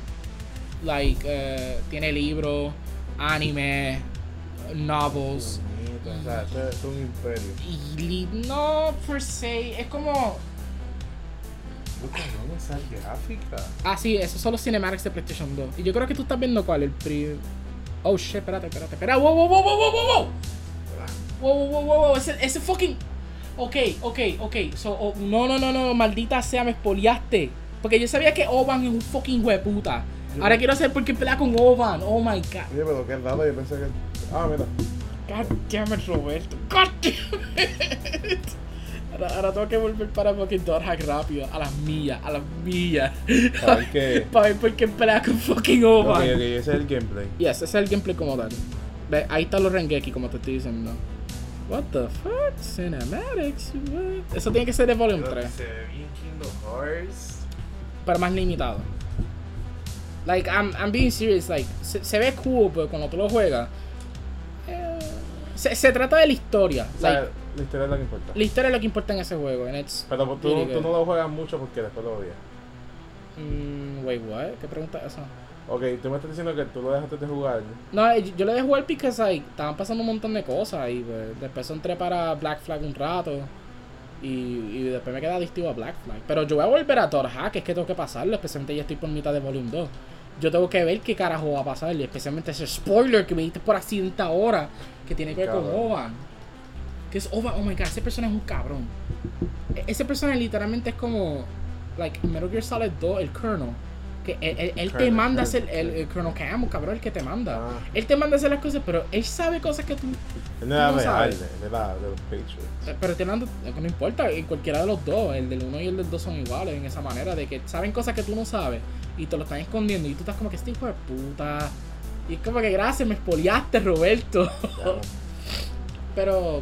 Like, eh, tiene libros, anime, novels. O sea, es un imperio. Y no per se, es como. No gráfica. Ah, sí, esos son los cinematics de PlayStation 2. Y yo creo que tú estás viendo cuál, el pri. Oh shit, espérate, espérate, espérate. Wow, wow, wow, wow, wow, wow, wow. Wow, wow, wow, wow, wow. Ese, ese fucking. Ok, ok, ok. So, oh, no, no, no, no, maldita sea, me expoliaste. Porque yo sabía que Oban es un fucking hueputa. Ahora quiero saber por qué pelea con Oban. Oh my god. Oye, pero qué raro, yo pensé que. Ah, mira. God damn it, Roberto. God damn it. Ahora, ahora tengo que volver para fucking Hack rápido. A las millas, a las millas. A ver qué. para ver por qué pelea con fucking Oban. Ok, ok, ese es el gameplay. Yes, ese es el gameplay como tal. Ve, ahí están los Rengeki, como te estoy diciendo. What the fuck? Cinematics? What? Eso tiene que ser de Volume 3. Se ve bien Kingdom Hearts. Pero más limitado. Like, I'm, I'm being serious. Like, se, se ve cool, pero cuando tú lo juegas. eh, se, se trata de la historia. O sea, Like, la historia es lo que importa. la historia es lo que importa en ese juego. It's Pero tú, tú no lo juegas mucho porque después lo odias. Mm, wait, what? ¿Qué pregunta es eso? Ok, tú me estás diciendo que tú lo dejaste de jugar. No, eh, yo le dejé jugar porque like, estaban pasando un montón de cosas y pues, después entré para Black Flag un rato y, y después me quedé adictivo a Black Flag. Pero yo voy a volver a Thor Hack, es que tengo que pasarlo, especialmente ya estoy por mitad de Volume 2. Yo tengo que ver qué carajo va a pasar, y especialmente ese spoiler que me diste por accidente ahora, que tiene que ver con. Oban. Que es Oban, oh my god, ese personaje es un cabrón. E- Ese personaje literalmente es como, like, Metal Gear Solid 2, el Colonel. Que él, él- él te manda a Colonel, hacer, el, el Colonel Camus, cabrón, el que te manda. Ah. Él te manda a hacer las cosas, pero él sabe cosas que tú. Él no era ¿Cómo real, sabes? él era de los Patriots. Pero te manda, no importa, en cualquiera de los dos, el del uno y el del dos son iguales en esa manera, de que saben cosas que tú no sabes y te lo están escondiendo y tú estás como que este hijo de puta. Y es como que gracias, me espoliaste, Roberto. Pero,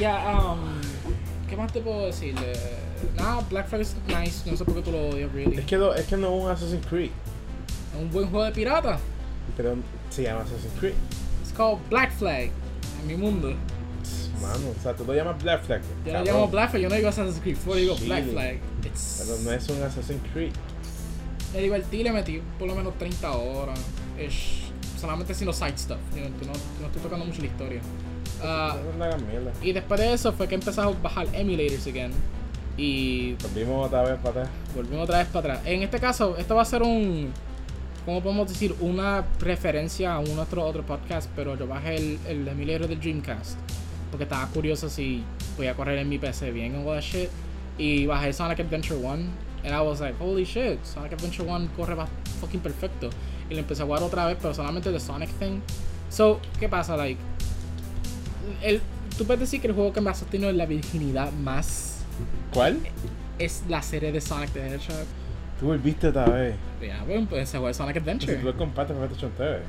ya, um, ¿qué ¿qué más te puedo decir? Eh, nada, Black Flag es nice, no sé por qué tú lo odias, really. Es que, no, es que no es un Assassin's Creed. Es un buen juego de pirata. Pero se llama Assassin's Creed. Es called Black Flag, en mi mundo. Mano, o sea, tú lo llamas Black Flag. Yo lo llamo Black Flag, yo no digo Assassin's Creed 4, digo Black Flag. Pero no es un Assassin's Creed. Me divertí, le metí por lo menos 30 horas. Es solamente haciendo side stuff. no, no, estoy tocando mucho la historia. Uh, y después de eso fue que empezamos a bajar emulators again. Y. Volvimos otra vez para atrás. Volvimos otra vez para atrás. En este caso, esto va a ser un. ¿Cómo podemos decir? Una referencia a un otro, otro podcast. Pero yo bajé el, el emulator del Dreamcast. Porque estaba curioso si podía correr en mi PC bien o all that shit. Y bajé Sonic Adventure 1. And I was like, holy shit, Sonic Adventure 1 corre fucking perfecto. Y lo empecé a jugar otra vez, pero solamente de Sonic Thing. So, ¿qué pasa? Like, el, tú puedes decir que el juego que más tenido la virginidad más. ¿Cuál? Es la serie de Sonic the Hedgehog. Tú volviste otra vez. Ya, bueno, pues se juega Sonic Adventure. Si tú lo compartes con PlayStation 3.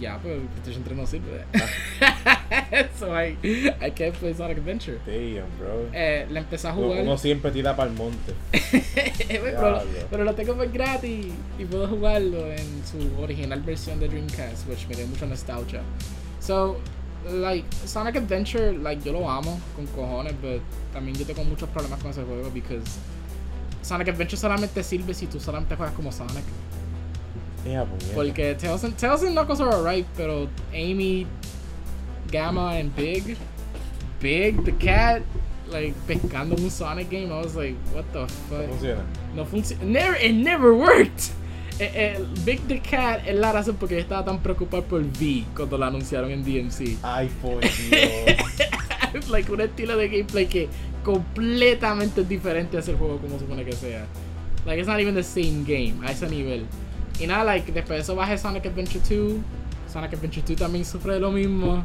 Ya, pero PlayStation 3 no sirve. so I, I can't play Sonic Adventure. Damn, bro. Eh, la empecé a jugar. Uno siempre tira para el monte. pero, pero, lo tengo por gratis y puedo jugarlo en su original versión de Dreamcast, which me dio mucha nostalgia. So, like, Sonic Adventure, like, yo lo amo con cojones, pero también yo tengo muchos problemas con ese juego because Sonic Adventure solamente sirve si tú solamente juegas como Sonic. Yeah, Porque Tails and, Tails and Knuckles are alright, pero Amy, Gamma, and Big, Big, the cat, like pescando un Sonic game, I was like, what the fuck? No funciona. No funciona. Never, it never worked. Eh, eh, Big the Cat es la razón porque yo estaba tan preocupado por V cuando lo anunciaron en DMC. Ay, por Dios. like un estilo de gameplay que completamente diferente a ese juego como supone que sea. Like it's not even the same game a ese nivel. Y nada, like después de eso bajé Sonic Adventure 2. Sonic Adventure 2 también sufre de lo mismo.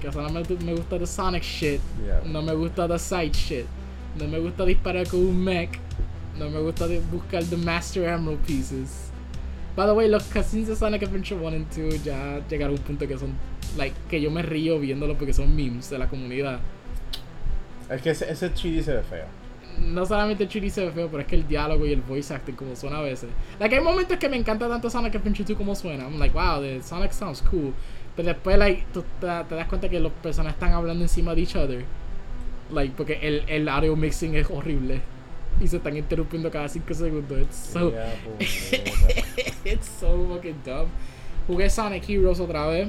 Que solamente me gusta the Sonic shit. No me gusta the side shit. No me gusta disparar con un mech. No me gusta buscar the Master Emerald pieces. By the way, los cutscenes de Sonic Adventure 1 y 2 ya llegaron a un punto que son, like, que yo me río viéndolo porque son memes de la comunidad. Es que ese, ese 3D se ve feo. No solamente el 3D se ve feo, pero es que el diálogo y el voice acting como suena a veces. Like, hay momentos que me encanta tanto Sonic Adventure 2 como suena. I'm like, wow, the Sonic sounds cool. Pero después, like, tú te, das cuenta que los personajes están hablando encima de each other. Like, porque el, el audio mixing es horrible y se están interrumpiendo cada 5 segundos. It's so. it's so fucking dumb. Jugué Sonic Heroes otra vez.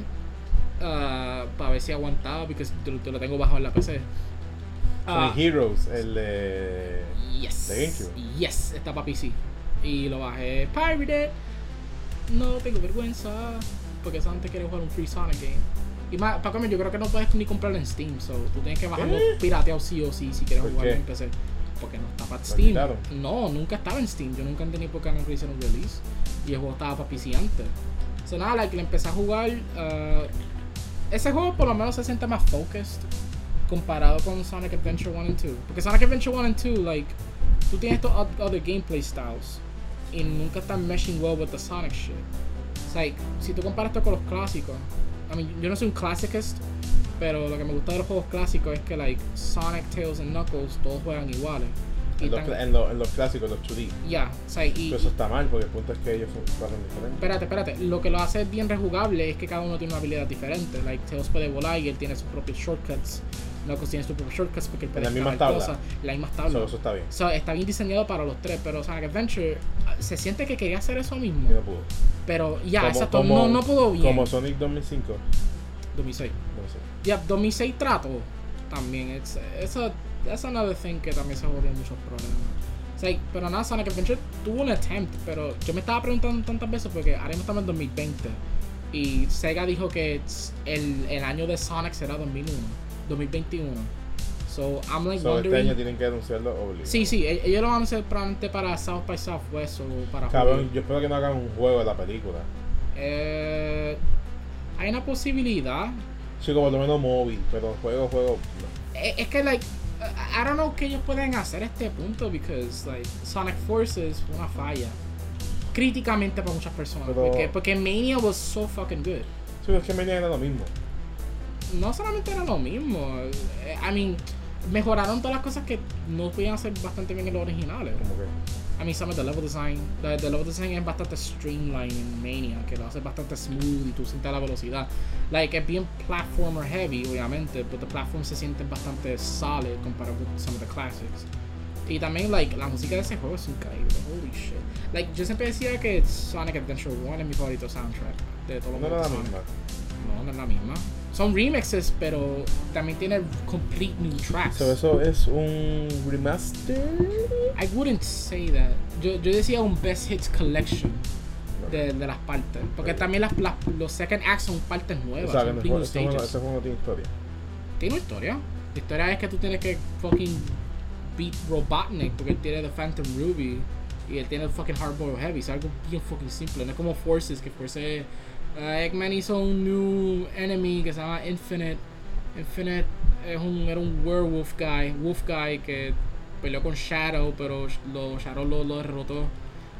Uh, para ver si aguantaba, porque te, lo tengo bajo en la PC. Sonic uh, Heroes, el de. Yes. De GameCube. Yes, está para PC. Y lo bajé Pirated. No tengo vergüenza. Porque antes quiere jugar un free Sonic game. Y más, para comer, yo creo que no puedes ni comprarlo en Steam. So tú tienes que bajarlo pirateado sí o sí si quieres jugarlo en PC porque no está para Steam. No, nunca estaba en Steam. Yo nunca entendí por qué no hicieron un release. Y el juego estaba para PC antes. So nada, like, le empecé a jugar. Uh, ese juego por lo menos se siente más focused comparado con Sonic Adventure 1 y 2. Porque Sonic Adventure 1 y 2, like, tú tienes estos other gameplay styles. Y nunca están meshing well with the Sonic shit. It's like, si tú comparas esto con los clásicos. I mean, yo no soy un classicist, pero lo que me gusta de los juegos clásicos es que, like, Sonic, Tails y Knuckles todos juegan iguales. En los, en, los, en los, clásicos, los 2D. Ya, o sea, y, Pero eso está mal, porque el punto es que ellos juegan diferentes. Espérate, espérate. Lo que lo hace bien rejugable es que cada uno tiene una habilidad diferente. Like, Tails puede volar y él tiene sus propios shortcuts. Knuckles tiene sus propios shortcuts porque él puede la misma tabla. Cosas, la misma tabla. eso está bien. So, está bien diseñado para los tres, pero Sonic Adventure se siente que quería hacer eso mismo. no pudo. Pero ya, exacto, no, no pudo bien. Como Sonic 2005. 2006. Ya, 2006 trato también. It's, eso es another thing que también se jodió muchos problemas. O sea, pero nada, Sonic Adventure tuvo un attempt, pero yo me estaba preguntando tantas veces porque ahora mismo estamos en 2020 y Sega dijo que el, el año de Sonic será 2001, 2021. So, I'm like so este wondering... este año tienen que anunciarlo obligado. Sí, sí, e-, ellos lo van a hacer probablemente para South by Southwest o para Cabrón, yo espero que no hagan un juego de la película. Eh, hay una posibilidad. Sí, como lo menos móvil, pero juego, juego. Eh, es, que, like, I don't know qué ellos pueden hacer a este punto, because, like, Sonic Forces fue una falla. Críticamente para muchas personas. porque, porque Mania was so fucking good. Sí, es que Mania era lo mismo. No solamente era lo mismo. I mean, mejoraron todas las cosas que no podían hacer bastante bien en los originales. Como que. A mí, some of the level design, the, the level design es bastante streamlined en Mania, que lo hace bastante smooth y tú sientes la velocidad. Like, es bien platformer heavy, obviamente, pero the platform se siente bastante solid comparado con some of the classics. Y también, like, la música de ese juego es increíble, holy shit. Like, yo siempre decía que Sonic Adventure 1 es mi favorito soundtrack de todos los la de misma. No, no es la misma. Son remixes, pero también tiene complete new tracks. So, eso es un remaster. I wouldn't say that. Yo, yo decía un best hits collection de, de las partes. Porque también las, las- los second acts son partes O nuevas, sea, que son no- single ese juego, no- stages. ese juego no tiene historia. Tiene historia. La historia es que tú tienes que fucking beat Robotnik porque él tiene The Phantom Ruby y él tiene el fucking Hardboiled Heavy. Es algo bien fucking simple. No es como Forces, que Forces. Uh, Eggman hizo un new enemy que se llama Infinite. Infinite es un, era un werewolf guy, wolf guy que peleó con Shadow, pero lo, Shadow lo, lo derrotó.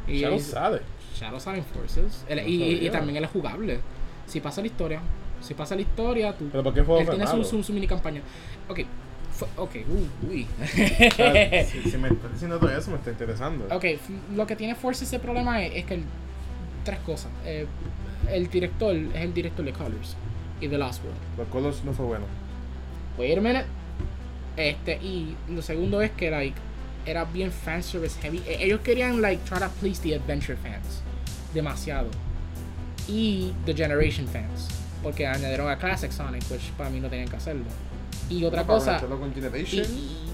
Y lo él- sabe. Shadow sale en Forces. Él- No y, y- y también él es jugable. Si pasa la historia, si pasa la historia, tú Pero ¿por qué juego él fue tiene su, su, su mini campaña. Ok, fue- ok, uh, uy. O sea, si, si me estás diciendo todo eso, me está interesando. ok, lo que tiene Force ese problema es, es que el- tres cosas. Eh, el director es el director de Colors y The Last World. Los Colors no fue bueno. Wait a minute. Este, y lo segundo es que, like, era bien fanservice heavy. E- Ellos querían, like, try to please the adventure fans. Demasiado. Y the generation fans. Porque añadieron a Classic Sonic, which para mí no tenían que hacerlo. Y otra Para cosa. con Generation. y-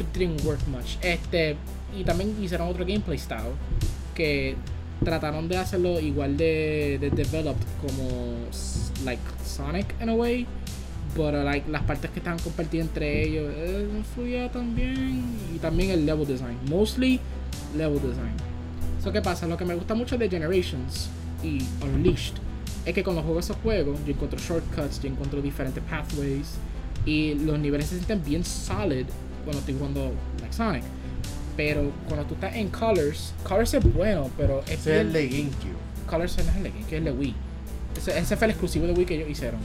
it didn't work much. Este, y también hicieron otro gameplay style que trataron de hacerlo igual de, de developed como like Sonic in a way, pero like las partes que estaban compartidas entre ellos eh, no fluía tan bien y también el level design, mostly level design. So qué pasa, lo que me gusta mucho de Generations y Unleashed es que cuando juego esos juegos yo encuentro shortcuts, yo encuentro diferentes pathways y los niveles se sienten bien solid cuando estoy jugando like Sonic. Pero cuando tú estás en Colors, Colors es bueno, pero es Ese es el bien- de GameCube. Colors no es el de Game, que es el de Wii. Ese, ese fue el exclusivo de Wii que ellos hicieron.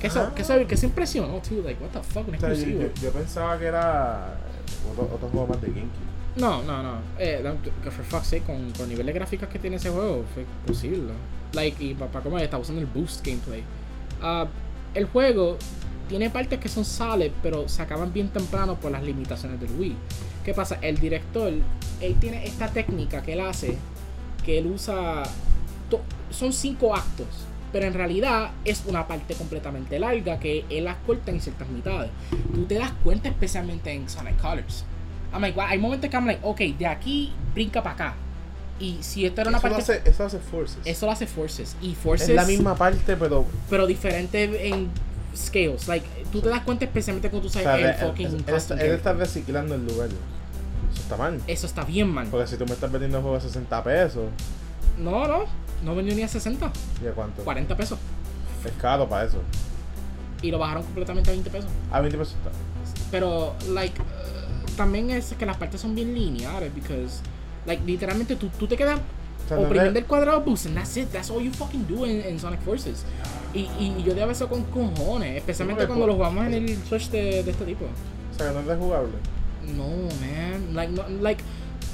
Que eso, Ah. que eso, que eso impresionó, too. Like, what the fuck, un O sea, yo, exclusivo. yo- yo pensaba que era otro, otro juego más de GameCube. No, no, no. Eh, que for fuck's sake, con, con el nivel de gráficas que tiene ese juego, fue posible. Like, y para como está usando el boost gameplay. Ah, el juego tiene partes que son solid, pero se acaban bien temprano por las limitaciones del Wii. ¿Qué pasa? El director, él tiene esta técnica que él hace, que él usa. son cinco actos, pero en realidad es una parte completamente larga que él las corta en ciertas mitades. Tú te das cuenta, especialmente en Sonic Colors. I'm like, wow, hay momentos que I'm like, ok, de aquí brinca para acá. Y si esto era una Eso lo parte. hace, eso lo hace Forces. Eso lo hace Forces. Y Forces. es la misma parte, pero. Pero diferente en scales. Like, tú te das cuenta especialmente cuando tú O sabes sea, el fucking él- él está reciclando el lugar. Eso está mal. Eso está bien mal. Porque si tú me estás vendiendo juegos a 60 pesos, No, no. No vendió ni a 60. ¿y a cuánto? 40 pesos. Es caro para eso. Y lo bajaron completamente a 20 pesos. A 20 pesos está. Pero, like, uh, también es que las partes son bien lineales. Because, like, literalmente tú, tú te quedas oprimiendo el cuadrado boost and that's it. That's all you fucking do en Sonic Forces. Y, y yo de eso con cojones. Especialmente cuando lo jugamos en el Switch de, de este tipo. o sea, que no es rejugable. No, man. Like, no, like,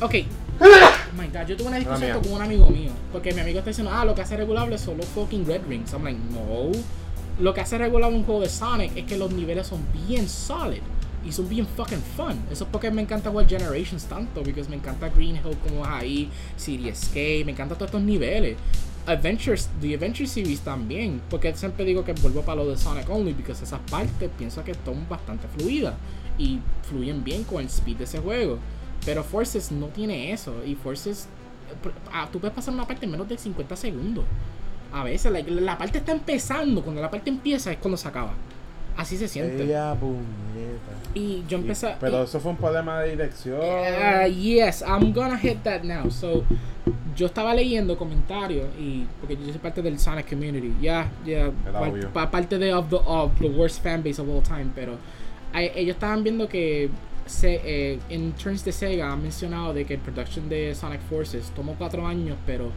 ok. Oh my god, yo tuve una discusión con un amigo mío. Porque mi amigo está diciendo, ah, lo que hace regulable son los fucking Red Rings. I'm like, no. Lo que hace regulable un juego de Sonic es que los niveles son bien solid. Y son bien fucking fun. Eso es porque me encanta jugar Generations tanto. Porque me encanta Green Hill como es ahí. City Escape. Me encanta todos estos niveles. Adventures, The Adventure Series también. Porque siempre digo que vuelvo para lo de Sonic Only. Porque esas partes pienso que son bastante fluidas. Y fluyen bien con el speed de ese juego. Pero Forces no tiene eso. Y Forces. ah, tú puedes pasar una parte en menos de 50 segundos. A veces, like, la parte está empezando. Cuando la parte empieza es cuando se acaba. Así se siente. Ella. Y yo empecé. Y- Pero y- eso fue un problema de dirección. Uh, yes, I'm gonna hit that now. So, yo estaba leyendo comentarios y porque yo soy parte del Sonic community, ya, ya, par- obvio. pa- parte de of the, of the worst fanbase of all time, pero ellos estaban viendo que se, eh, en Turns de Sega han mencionado de que el production de Sonic Forces tomó cuatro años, pero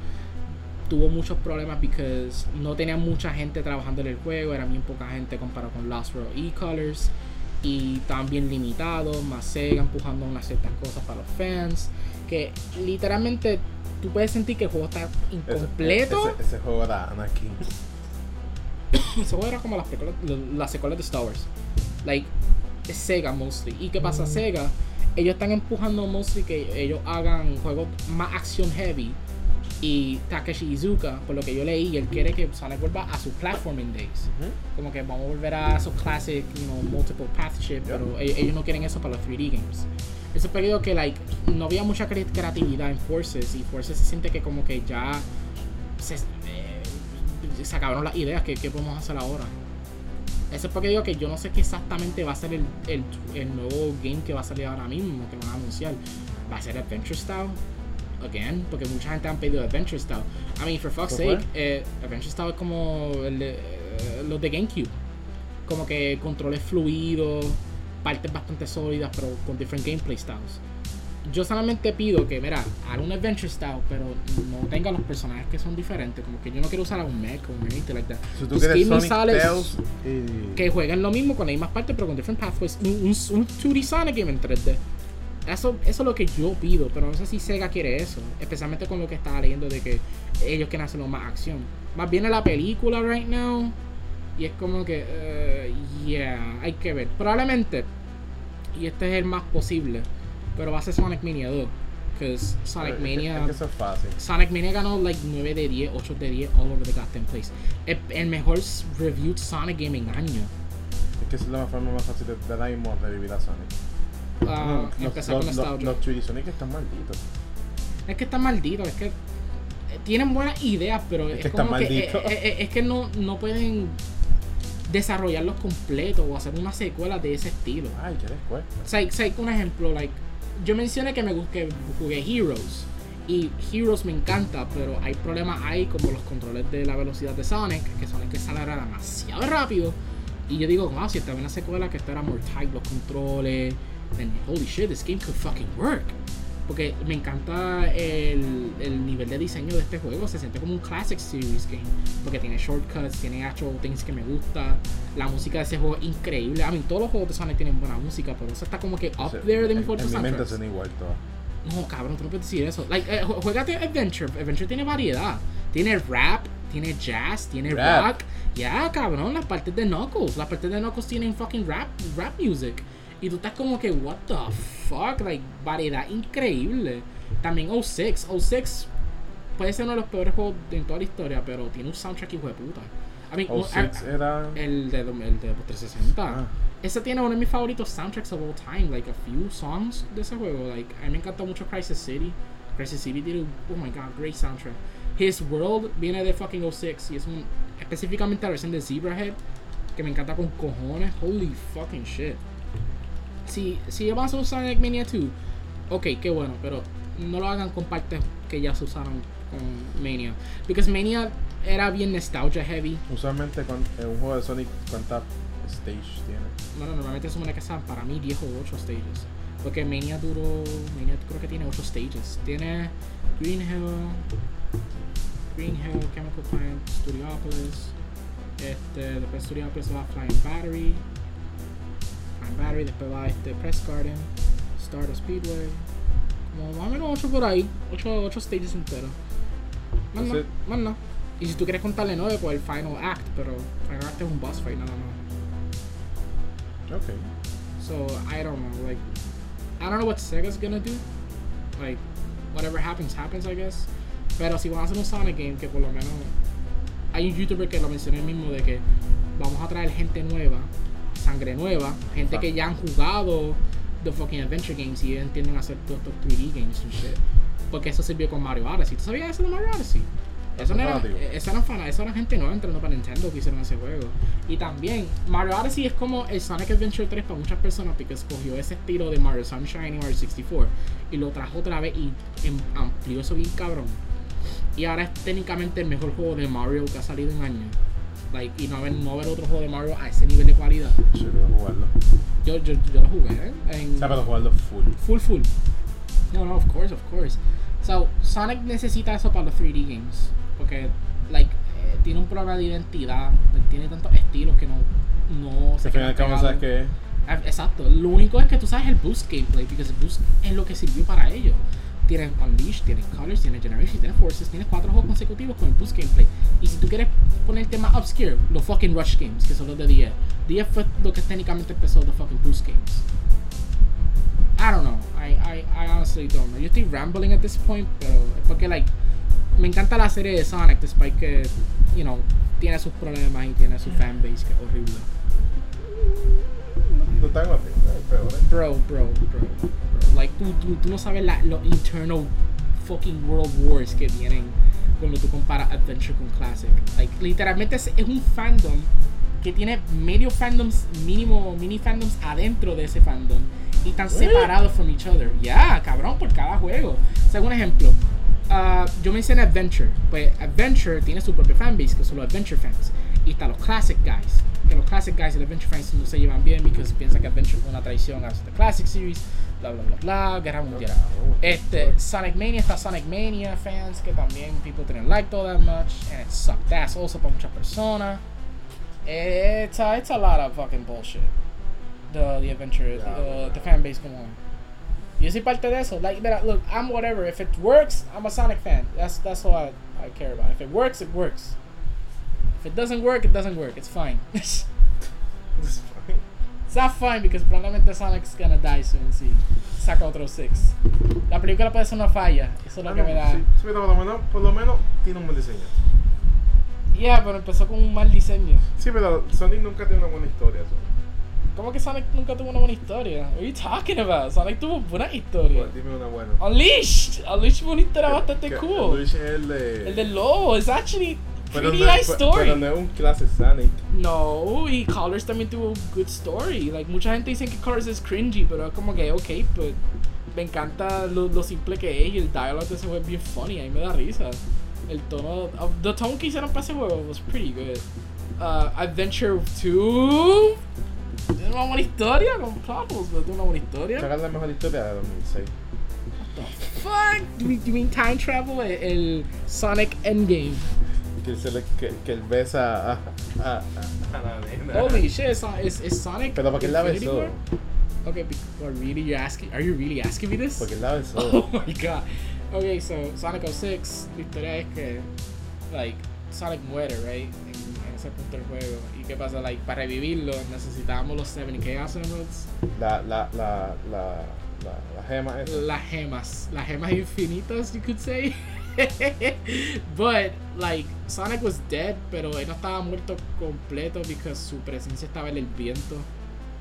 tuvo muchos problemas porque no tenía mucha gente trabajando en el juego, era bien poca gente comparado con Lost World e-Colors y estaban bien limitados, más Sega empujando unas ciertas cosas para los fans, que literalmente tú puedes sentir que el juego está incompleto. Ese, ese, juego era Anakin. ese juego era como las, las secuelas de Star Wars. Like, es Sega mostly. ¿Y qué pasa? Sega, ellos están empujando mostly que ellos hagan juegos más action heavy. Y Takeshi Izuka, por lo que yo leí, él quiere que Sonic vuelva a sus platforming days. Como que vamos a volver a esos classic, you know, multiple path shit, pero e-, ellos no quieren eso para los 3D games. Eso es que like no había mucha creatividad en Forces y Forces se siente que como que ya se, eh, se acabaron las ideas que, que podemos hacer ahora. Eso es porque digo que yo no sé qué exactamente va a ser el, el, el, nuevo game que va a salir ahora mismo, que van a anunciar. ¿Va a ser Adventure Style? Again, porque mucha gente han pedido Adventure Style. I mean, for fuck's sake, eh, Adventure Style es como el de, eh, los de GameCube. Como que controles fluidos, partes bastante sólidas, pero con different gameplay styles yo solamente pido que, mira, haga un adventure style, pero no tenga los personajes que son diferentes. Como que yo no quiero usar a un mech o un anything like that. So, tú quieres Sonic y... que jueguen lo mismo con las mismas partes, pero con different pathways. Un, un, un 2D Sonic game en 3D. Eso, eso es lo que yo pido, pero no sé si Sega quiere eso. Especialmente con lo que estaba leyendo de que ellos quieren hacerlo más acción. Más viene la película right now. Y es como que, uh, yeah, hay que ver. Probablemente, y este es el más posible pero va a ser Sonic Mania 2. Because Sonic Mania. Es que es fácil. Sonic Mania ganó like 9 de 10, 8 de 10 all over the goddamn place. El, el mejor reviewed Sonic game en año. Es que es la forma más fácil de, de dar revivir a Sonic. Uh, no, los, con nostalgia. Los, los 3D Sonic están malditos. Es que están malditos, es que eh, tienen buenas ideas, pero es, es que como que eh, eh, es que no, no pueden desarrollarlos completos o hacer una secuela de ese estilo. Ay, qué después. O sea, o sea, un ejemplo, like yo mencioné que me que jugué Heroes. Y Heroes me encanta, pero hay problemas ahí como los controles de la velocidad de Sonic, que Sonic que sale demasiado rápido. Y yo digo, wow, si estaba en la secuela que esto era more tight los controles, then holy shit, this game could fucking work. Porque me encanta el, nivel de diseño de este juego. Se siente como un Classic Series game. Porque tiene shortcuts, tiene actual things que me gusta. La música de ese juego es increíble. A mí todos los juegos de Sonic tienen buena música, pero eso está como que up there de mi favorite En mi mente son igual todas. No, cabrón, tú no puedes decir eso. Like, eh, juegate Adventure. Adventure tiene variedad. Tiene rap, tiene jazz, tiene rock. Ya, yeah, cabrón, las partes de Knuckles. Las partes de Knuckles tienen fucking rap, rap music. Y tú estás como que, what the fuck, like, variedad increíble. También 06, 06 puede ser uno de los peores juegos en toda la historia, pero tiene un soundtrack hijo de puta. I mean, 06 era... El de, el de 360. Ah. Ese tiene uno de mis favoritos soundtracks of all time, like a few songs de ese juego. Like, a mí me encantó mucho Crisis City. Crisis City tiene, oh my god, great soundtrack. His World viene de fucking 06 y es un, específicamente la versión de Zebrahead, que me encanta con cojones. Holy fucking shit si, si vas a usar Sonic Mania 2, ok, qué bueno, pero no lo hagan con partes que ya se usaron con Mania. Porque Mania era bien nostalgia heavy. Usualmente con, en un juego de Sonic, ¿cuántas stages tiene? Bueno, normalmente son una sean para mí 10 o 8 stages. Porque Mania duró. Mania creo que tiene 8 stages. Tiene Green Hill, Green Hill, Chemical Plant, Studiopolis. Este, después Studiopolis va a Flying Battery. Battery, después va este Press Garden, Stardust Speedway. Como más o menos 8 por ahí, 8, 8 stages enteros. Más no, más no. Y si tú quieres contarle 9, pues el Final Act, pero Final Act es un boss fight nada más. Okay. So, I don't know, like, I don't know what Sega's gonna do. Like, whatever happens, happens, I guess. Pero si van a hacer un Sonic game, que por lo menos. Hay un youtuber que lo mencioné mismo de que vamos a traer gente nueva sangre nueva, gente que ya han jugado the fucking adventure games y entienden hacer todos estos 3D games y shit. Porque eso sirvió con Mario Odyssey. ¿Tú sabías eso de Mario Odyssey? Eso no, era, eso, era fan, eso era gente nueva entrando para Nintendo que hicieron ese juego. Y también, Mario Odyssey es como el Sonic Adventure 3 para muchas personas porque escogió ese estilo de Mario Sunshine y Mario 64 y lo trajo otra vez y amplió eso bien cabrón. Y ahora es técnicamente el mejor juego de Mario que ha salido en años. Like, y no haber, no haber otro juego de Mario a ese nivel de calidad. Yo quiero jugarlo. Yo, yo, yo lo jugué, ¿eh? En, o sea, pero jugarlo full. Full, full. No, no, of course, of course. So, Sonic necesita eso para los 3D games. Porque, like, eh, tiene un problema de identidad. tiene tantos estilos que no, no se quedan ¿sabes qué? Ah, Exacto. Lo único es que tú sabes el boost gameplay, porque el boost es lo que sirvió para ellos. Tienes Unleashed, tienes Colors, tienes Generation, tienes Forces, tienes cuatro juegos consecutivos con el boost gameplay. Y si tú quieres ponerte más obscure, los fucking Rush Games, que son los de 10. 10 fue lo que técnicamente empezó los fucking boost games. I don't know. I, I, I honestly don't know. Yo estoy rambling at this point, pero es porque, like, me encanta la serie de Sonic, despite que, you know, tiene sus problemas y tiene su fanbase que es horrible. No. Bro, bro, bro, bro. Like, tú, tú, tú no sabes la, los internal fucking world wars que vienen cuando tú comparas Adventure con Classic. Like, literalmente es, es un fandom que tiene medio fandoms, mínimo, mini fandoms adentro de ese fandom y están separados from each other. Ya, cabrón, por cada juego. O sea, un ejemplo. ah, yo mencioné Adventure. Pues Adventure tiene su propio fanbase, que son los Adventure fans. Y están los Classic Guys. Que los Classic Guys y los Adventure fans no se llevan bien porque piensan que Adventure fue una traición a the Classic Series. Bla, bla, bla, bla. Guerra Mundial. Este, Sonic Mania está Sonic Mania fans, que también people didn't like all that much. And it sucked ass also para muchas personas. It's a, it's a lot of fucking bullshit. The, the adventure, Yeah, the, the fan base como. Yo soy parte de eso. Like, mira, look, I'm whatever. If it works, I'm a Sonic fan. That's that's all I, I care about. If it works, it works. If it doesn't work, it doesn't work. It's fine. it's It's fine. not fine because probablemente Sonic's gonna die soon. Si saca otro 6. La película puede ser una falla. Eso es lo Ah, que no, me da. sí, sí, pero por lo menos, por lo menos tiene un buen diseño. Yeah, pero empezó con un mal diseño. Sí, pero Sonic nunca tiene una buena historia. so. ¿Cómo que Sonic nunca tuvo una buena historia? What are you talking about? Sonic tuvo buena historia. Pues, dime una buena. Unleashed! Unleashed fue una historia bastante cool. Luigi es el de. El del lobo, it's actually pero pretty no, nice story. Pero no es un clase Sonic. No, y Colors también tuvo good story. Like, mucha gente dice que Colors es cringy, pero es como que, ok, but me encanta lo, lo simple que es y el dialogue de ese juego es bien funny, a mí me da risa. El tono, the tone que hicieron para ese juego was pretty good. Uh, Adventure 2, tiene una buena historia con Problems, pero tiene una buena historia. Sacar la mejor historia de 2006. Fuck, do you, do you mean time travel? El, el Sonic Endgame. Que, se le, que, que él besa a, a, a, la nena. Holy shit, is, is, is Sonic Pero porque él la besó. War? Okay, or really you're asking? Are you really asking me this? Porque la besó. Oh my god. Okay, so Sonic 06, la historia es que, like, Sonic muere, right? Ese punto del juego. ¿Y qué pasa? Like, para revivirlo necesitábamos los 7 Chaos Emeralds, La, la, la, la, la, la gema esa. las gemas, las gemas infinitas, you could say. But, like, Sonic was dead, pero él no estaba muerto completo because su presencia estaba en el viento.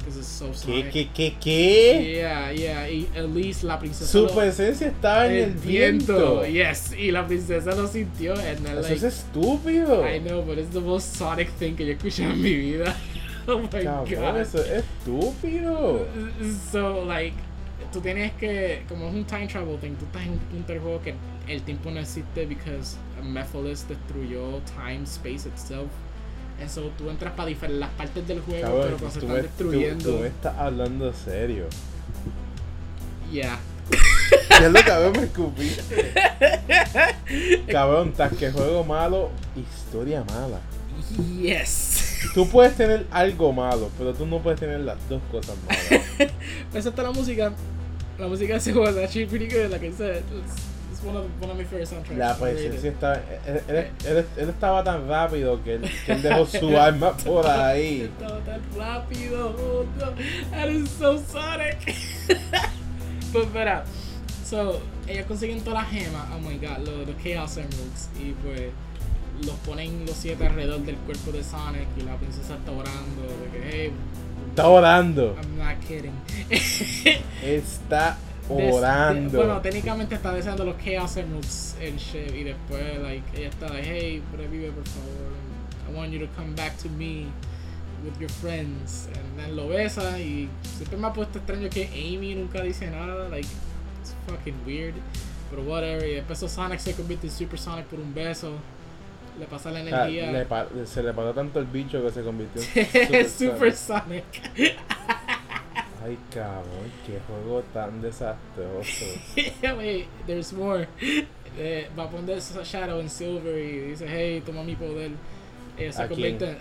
Because it's so ¿Qué, qué, qué, qué? Yeah, yeah, y Elise, la princesa. Su presencia estaba en el viento. Yes, y la princesa lo sintió. And Eso like, es estúpido. I know, but it's the most Sonic thing que yo he escuchado en mi vida. oh my Cabrón, god. eso es estúpido. So, like, tú tienes que, como es un time travel thing, tú estás en un punto del juego que el tiempo no existe because Mephiles destruyó time, space itself. And so tú entras para las partes del juego, Cabrón, pero cuando se están me, destruyendo. tú, tú me estás hablando serio. Yeah. ¿Qué es lo cabrón me escupiste? Cabrón, que juego malo, historia mala. Yes. Tú puedes tener algo malo, pero tú no puedes tener las dos cosas malas. Excepto la música. La música de ese juego good, like I said. It's, one, of one of my favorite soundtracks. La presencia estaba. Él, él- él- él estaba tan rápido que él, que dejó su arma por ahí. Estaba tan rápido. Oh, no. That is so Sonic. pues espera. So, ellos consiguen todas las gemas. Oh my god, los, los Chaos Emeralds. Y pues los ponen los siete alrededor del cuerpo de Sonic. Y la princesa está orando. De que, hey, Está orando. I'm not kidding. Está orando. de- bueno, técnicamente está deseando los Chaos Emeralds and shit. Y después, like, ella está like, hey, revive por favor. I want you to come back to me with your friends. And then lo besa. Y siempre me ha puesto extraño que Amy nunca dice nada. Like, it's fucking weird. Pero whatever. Y después Sonic se convierte en Super Sonic por un beso. Le pasa la energía. le pa- se le paró tanto el bicho que se convirtió en Super Sonic. Sonic. Ay, cabrón, qué juego tan desastroso. Wait, there's more. Eh, va a poner Shadow en Silver y dice, hey, toma mi poder. Ellos se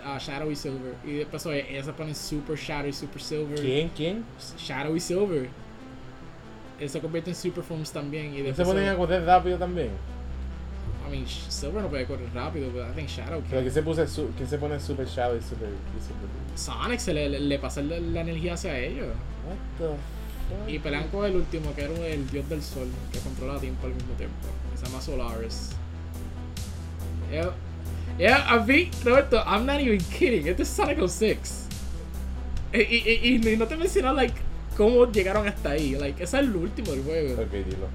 a Shadow y Silver. Y después ellos se ponen Super Shadow y Super Silver. ¿Quién? ¿Quién? Shadow y Silver. Ellos se convierten en Super Forms también. Y después ¿Se ponen a correr rápido también? I mean, Silver no puede correr rápido, pero I think Shadow can. ¿Pero quién se, puse, quién se pone Super Shadow y Super, y super... Sonic se le, le, pasa la, la, energía hacia ellos. What the fuck? Y pelean con el último, que era el dios del sol, que controla tiempo al mismo tiempo. se llama Solaris. Yeah, yeah, a mí, Roberto, I'm not even kidding. Este es Sonic 06. Y, y, y, no te menciono, like, cómo llegaron hasta ahí. Like, ese es el último del juego. Ok, dilo.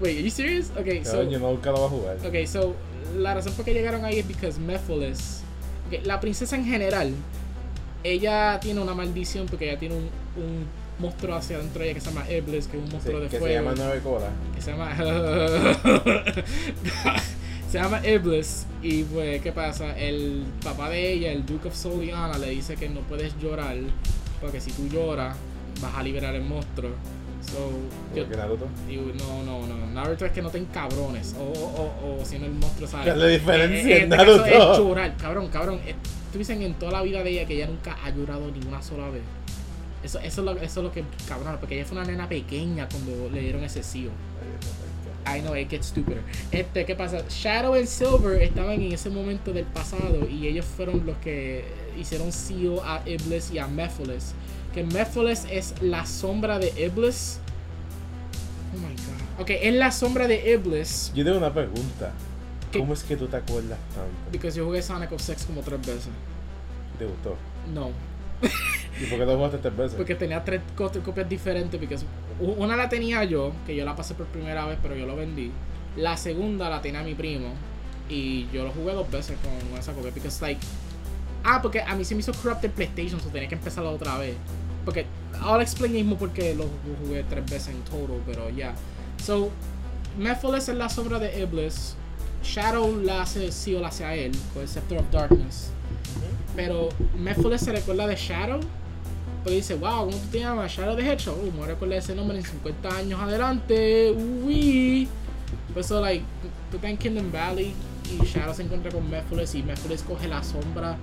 Wait, are you serious? Okay, so. Yo nunca lo voy a jugar. Okay, so, la razón por qué llegaron ahí es porque Mephiles. Okay, la princesa en general, ella tiene una maldición porque ella tiene un, un monstruo hacia adentro de ella que se llama Iblis, que es un monstruo de que fuego. Que se llama Nueve Cola. Que se llama. se llama Iblis. Y pues, ¿qué pasa? El papá de ella, el Duke of Soliana, le dice que no puedes llorar. Porque si tú lloras, vas a liberar el monstruo. So, yo, que Naruto? no, no, no. Naruto es que no ten cabrones. O, o, o, si no el monstruo sale. ¿Qué es la diferencia en Naruto? Es llorar, cabrón, cabrón. Dicen en toda la vida de ella que ella nunca ha llorado ni una sola vez. Eso, eso, es lo, eso es lo que, cabrón, porque ella fue una nena pequeña cuando le dieron ese CEO. I know, it gets stupider. Este, ¿qué pasa? Shadow y Silver estaban en ese momento del pasado y ellos fueron los que hicieron CEO a Iblis y a Mephiles. Que Mephiles es la sombra de Iblis. Oh my god. Ok, es la sombra de Iblis. Yo tengo una pregunta. ¿Cómo es que tú te acuerdas tanto? Porque yo jugué Sonic of Sex como tres veces. ¿Te gustó? No. ¿Y por qué lo jugaste tres veces? Porque tenía tres copias diferentes. Porque una la tenía yo, que yo la pasé por primera vez, pero yo lo vendí. La segunda la tenía mi primo. Y yo lo jugué dos veces con esa copia. Porque, like. Ah, porque a mí se me hizo corrupted PlayStation, so tenía que empezarlo otra vez. Porque. I'll explain mismo porque lo, jugué tres veces en total, pero ya. Yeah. So, Mephiles es la sombra de Iblis. Shadow la hace Seal hacia él, con el Scepter of Darkness. Pero Mephiles se recuerda de Shadow. Pero dice, wow, ¿cómo tú te llamas? Shadow the Hedgehog. Uh, me recuerda ese nombre en 50 años adelante. Uy. Pues eso, like, tú estás en Kingdom Valley y Shadow se encuentra con Mephiles y Mephiles coge la sombra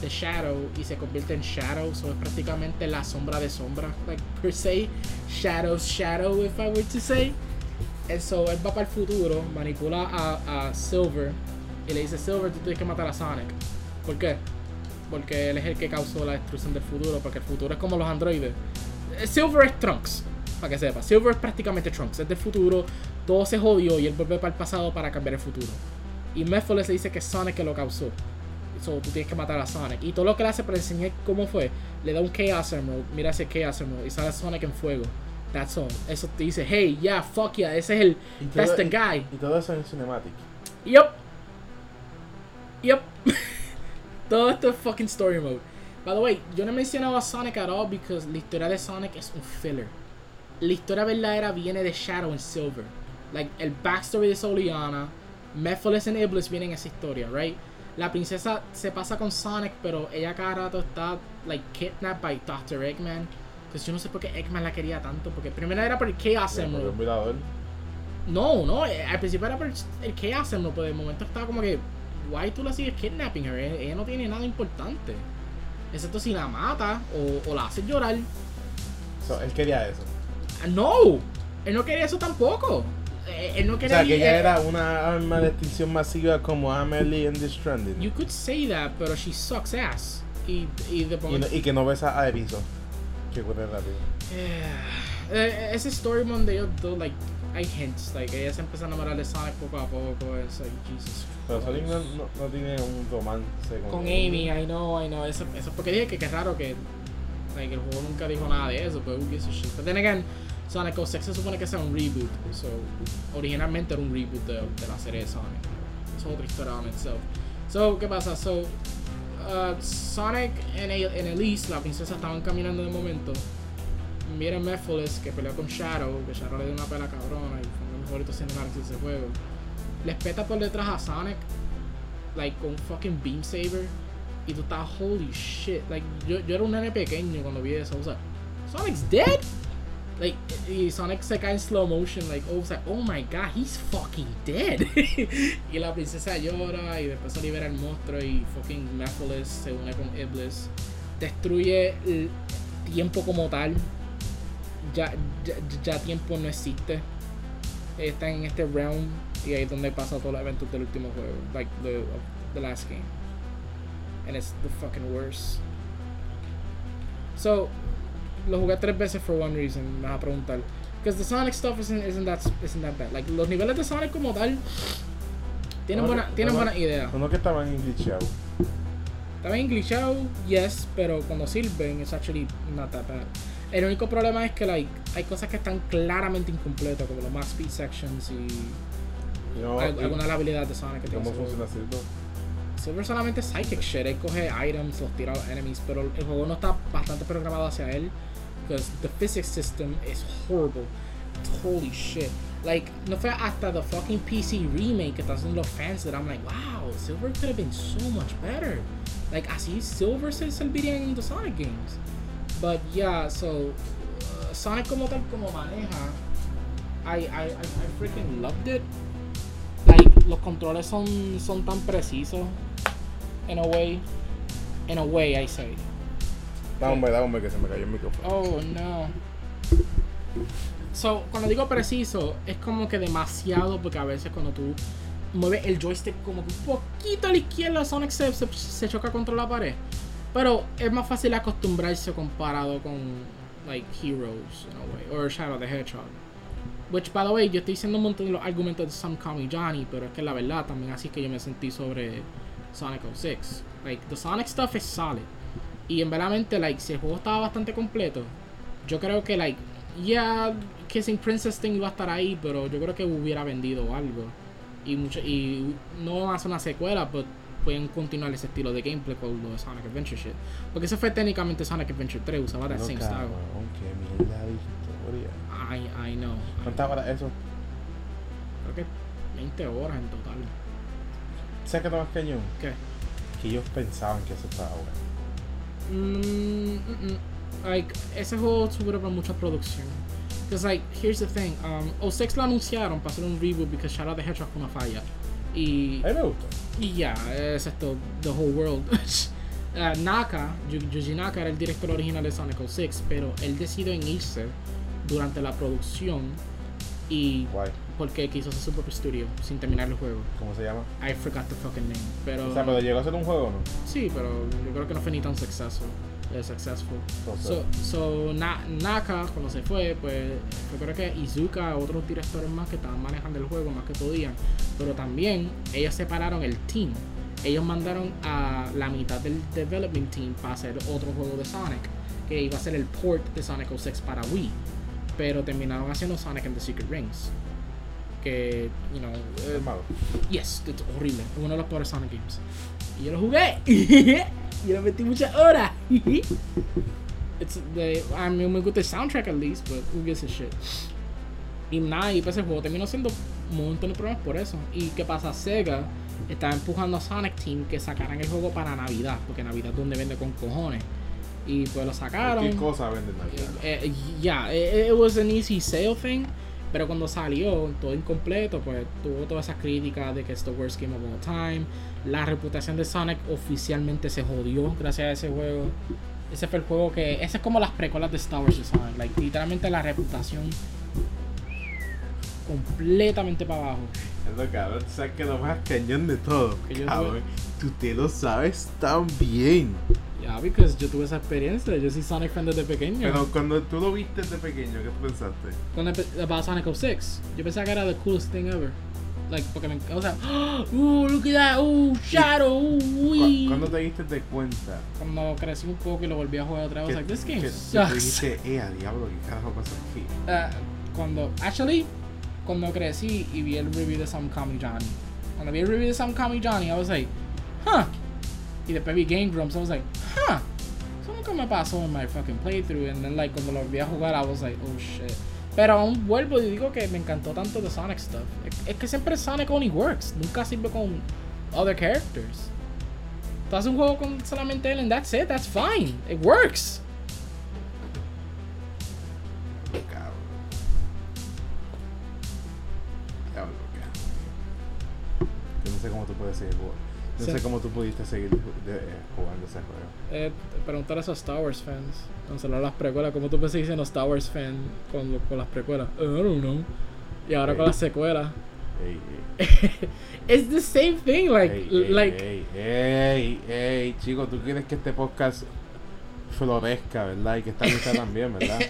de Shadow y se convierte en Shadow. So es prácticamente la sombra de sombra. Like, per se, Shadow's Shadow, if I were to say. And so él va para el futuro, manipula a, a Silver y le dice, Silver, tú tienes que matar a Sonic. ¿Por qué? porque él es el que causó la destrucción del futuro, porque el futuro es como los androides. Eh, Silver es Trunks, para que sepa. Silver es prácticamente Trunks, es del futuro, todo se jodió y él vuelve para el pasado para cambiar el futuro. Y Mephiles le dice que Sonic que lo causó. So, tú tienes que matar a Sonic. Y todo lo que le hace para enseñar cómo fue, le da un Chaos Emerald, mira ese Chaos Emerald y sale Sonic en fuego. That's all. Eso te dice, hey, yeah, fuck yeah, ese es el, that's the guy. Y todo eso en Cinematic. Yup. Yup. Todo esto es fucking story mode. By the way, yo no he mencionado a Sonic at all because la historia de Sonic es un filler. La historia verdadera viene de Shadow and Silver. Like, el backstory de Soliana, Mephiles y Iblis vienen en esa historia, right? La princesa se pasa con Sonic, pero ella cada rato está, like, kidnapped by Dr. Eggman. Entonces yo no sé por qué Eggman la quería tanto. Porque primero era por el Chaos Emerald. No, no, eh, al principio era por el Chaos Emerald, pero de momento estaba como que why tú la sigues kidnapping her? Ella, no tiene nada importante. Excepto si la mata o, o la hace llorar. él quería eso. Ah, no, él no quería eso tampoco. Eh, él no quería. O sea, que ella era una arma de extinción masiva como Amelie en The Stranding. You could say that, pero she sucks ass. Y, y, de y, que no besa a Eviso. Que corre rápido. Eh, ese story de ellos dos, like, hay hints, like, ella se empieza a enamorar de Sonic poco a poco, es like, Jesus Pero Sonic no, no, tiene un romance con, con Amy. I know, I know, eso, eso porque dije que, es raro que, like, el juego nunca dijo nada de eso, pero who gives a shit. But then again, Sonic 06 se supone que sea un reboot, so, originalmente era un reboot de, de la serie de Sonic. Es otra historia on itself. So, ¿qué pasa? So, uh, Sonic en, en Elise, la princesa, estaban caminando de momento Mira Mephiles que peleó con Shadow, que Shadow le dio una pela cabrona y fue uno de favoritos cinemáticos de ese juego. Le espeta por detrás a Sonic, like con fucking beam saber. Y tú estás, holy shit. Like, yo, yo era un nene pequeño cuando vi eso. O Sonic's dead. Like, y Sonic se cae en slow motion, like, oh, oh my god, he's fucking dead. y la princesa llora y después se libera el monstruo y fucking Mephiles se une con Iblis. Destruye el tiempo como tal. Ya, ya, ya tiempo no existe. Está en este realm y ahí es donde pasa todos los eventos del último juego. Like the, the last game. And it's the fucking worst. So, lo jugué tres veces for one reason, me vas a preguntar. Because the Sonic stuff isn't, isn't, that, isn't that bad. Like, los niveles de Sonic como tal tienen, No, buena, tienen no. buena idea. Uno que estaba en glitchado. Está bien glitchado, yes, pero cuando sirven, it's actually not that bad. El único problema es que like, hay cosas que están claramente incompletas, como los max speed sections y no- alguna de las habilidades de Sonic que. ¿Cómo funciona no? Silver solamente psychic shit, él coge items, los tira a los enemies, pero el juego no está bastante programado hacia él. Because the physics system is horrible. Holy shit. Like, no fue hasta the fucking PC remake haciendo los fans that I'm like, wow, Silver could have been so much better. Like, así Silver se serviría en the Sonic games. But yeah, so uh, Sonic como tal como maneja, I, I, I, I freaking loved it. Like, los controles son, son tan precisos. In a way. In a way, I say. Dame dame que se me cayó el micrófono. Oh no. So, cuando digo preciso, es como que demasiado, porque a veces cuando tú mueves el joystick como que un poquito a la izquierda, Sonic se, se, se choca contra la pared. Pero es más fácil acostumbrarse comparado con, like, Heroes, in a way, or Shadow the Hedgehog. Which, by the way, yo estoy diciendo un montón de los argumentos de Call Me Johnny, pero es que la verdad también así que yo me sentí sobre Sonic 06. Like, the Sonic stuff is solid. Y en verdaderamente, like, si el juego estaba bastante completo, yo creo que, like, yeah, Kissing Princess thing iba a estar ahí, pero yo creo que hubiera vendido algo. Y mucho, y no van a hacer una secuela, pero pueden continuar ese estilo de gameplay con lo de Sonic Adventure shit. Porque eso fue técnicamente Sonic Adventure 3, usaba that No, same style. qué mierda de historia. I, I know. ¿Cuántas horas eso? Creo que 20 horas en total. ¿Sabes qué más cañón? ¿Qué? Que ellos pensaban que eso estaba bueno. Mm, mm, mm. Like, ese juego tuvo para mucha producción. Because, like, here's the thing. Um, O6 lo anunciaron para hacer un reboot porque Shadow the Hedgehog fue una falla. Y, A mí me gustó. y ya, es esto, the whole world. Uh, Naka, Yu- Yuji Naka era el director original de Sonic 06, pero él decidió en irse durante la producción y Guay. Porque quiso hacer su propio estudio sin terminar el juego. ¿Cómo se llama? I forgot the fucking name, pero... O sea, pero llegó a ser un juego no. Sí, pero yo creo que no fue ni tan successful. eh, successful. So, so Na- Naka, cuando se fue, pues yo creo que Izuka, otros directores más que estaban manejando el juego más que podían. Pero también ellos separaron el team. Ellos mandaron a la mitad del development team para hacer otro juego de Sonic, que iba a ser el port de Sonic 06 para Wii. Pero terminaron haciendo Sonic and the Secret Rings. Que, you know, eh, es malo. Yes, es horrible. Es uno de los peores Sonic Games. Y yo lo jugué. y le metí muchas horas. It's the, I mean, me gusta el soundtrack at least, but who gives a shit. Y nada, y pues el juego terminó siendo un montón de problemas por eso. Y qué pasa, Sega estaba empujando a Sonic Team que sacaran el juego para Navidad, porque Navidad es donde vende con cojones. Y pues lo sacaron. ¿Qué cosa venden Navidad? Eh, ya, it, it was an easy sale thing. Pero cuando salió todo incompleto, pues tuvo todas esas críticas de que es the worst game of all time. La reputación de Sonic oficialmente se jodió gracias a ese juego. Ese fue el juego que. Ese es como las precuelas de Star Wars de Sonic. Like, literalmente la reputación completamente para abajo. Es lo cabrón, tú sabes que lo más cañón de todo. Que yo Cabrón, tú te lo sabes tan bien. Ya, because yo tuve esa experiencia. Yo soy Sonic fan desde pequeño. Pero cuando tú lo viste de pequeño, ¿qué tú pensaste? Cuando about Sonic 06, yo pensaba que era the coolest thing ever. Like, porque me, o sea, uh, look at that, uh, Shadow, uh, uy. ¿Cuándo te diste de cuenta? Cuando crecí un poco y lo volví a jugar otra vez, like, this game que, que sucks. dijiste, eh, a diablo, ¿qué carajo pasa aquí? Uh, cuando, actually, cuando crecí y vi el review de Some Kami Johnny. Cuando vi el review de Some Kami Johnny, I was like, huh y después vi Game Grumps. I was like, huh, eso nunca me pasó en my fucking playthrough. And then, like, cuando lo volví a jugar, I was like, oh shit. Pero aún vuelvo y digo que me encantó tanto de Sonic stuff. Es, que siempre Sonic only works, nunca sirve con other characters. Tú haces un juego con solamente él and that's it, that's fine, it works. no sé cómo tú puedes decir no sé cómo tú pudiste seguir jugando ese juego. Eh, preguntar a esos Star Wars fans. Cancelar las precuelas. ¿Cómo tú seguir siendo Star Wars fan con, con las precuelas? I don't know. Y ahora con las secuelas. Hey, hey. It's the same thing, like, hey, like. Hey, hey, chico, tú quieres que este podcast florezca, ¿verdad? Y que esta lista también, ¿verdad?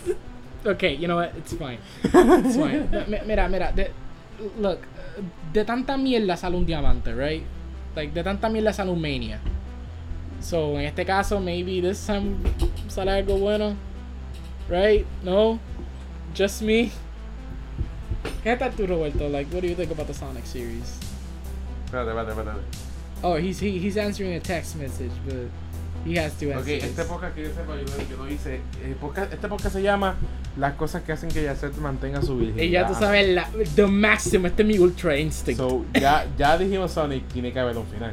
okay, you know what? It's fine. It's fine. mira, mira, de, look, de tanta mierda sale un diamante, right? Like, de tanta mierda un mania. So, en este caso, maybe this time sale algo bueno. Right? No? Just me? ¿Qué tal tú, Roberto? Like, what do you think about the Sonic series? Espérate, espérate, espérate. Oh, he's, he, he's answering a text message, but he has to. Ok, este podcast que yo sepa, yo, yo lo hice. Eh, este podcast se llama Las cosas que hacen que Yacet mantenga su virginidad. Y ya tú sabes, la, the máximo, este es mi ultra instinct. So, ya, ya dijimos Sonic, tiene que haber un final.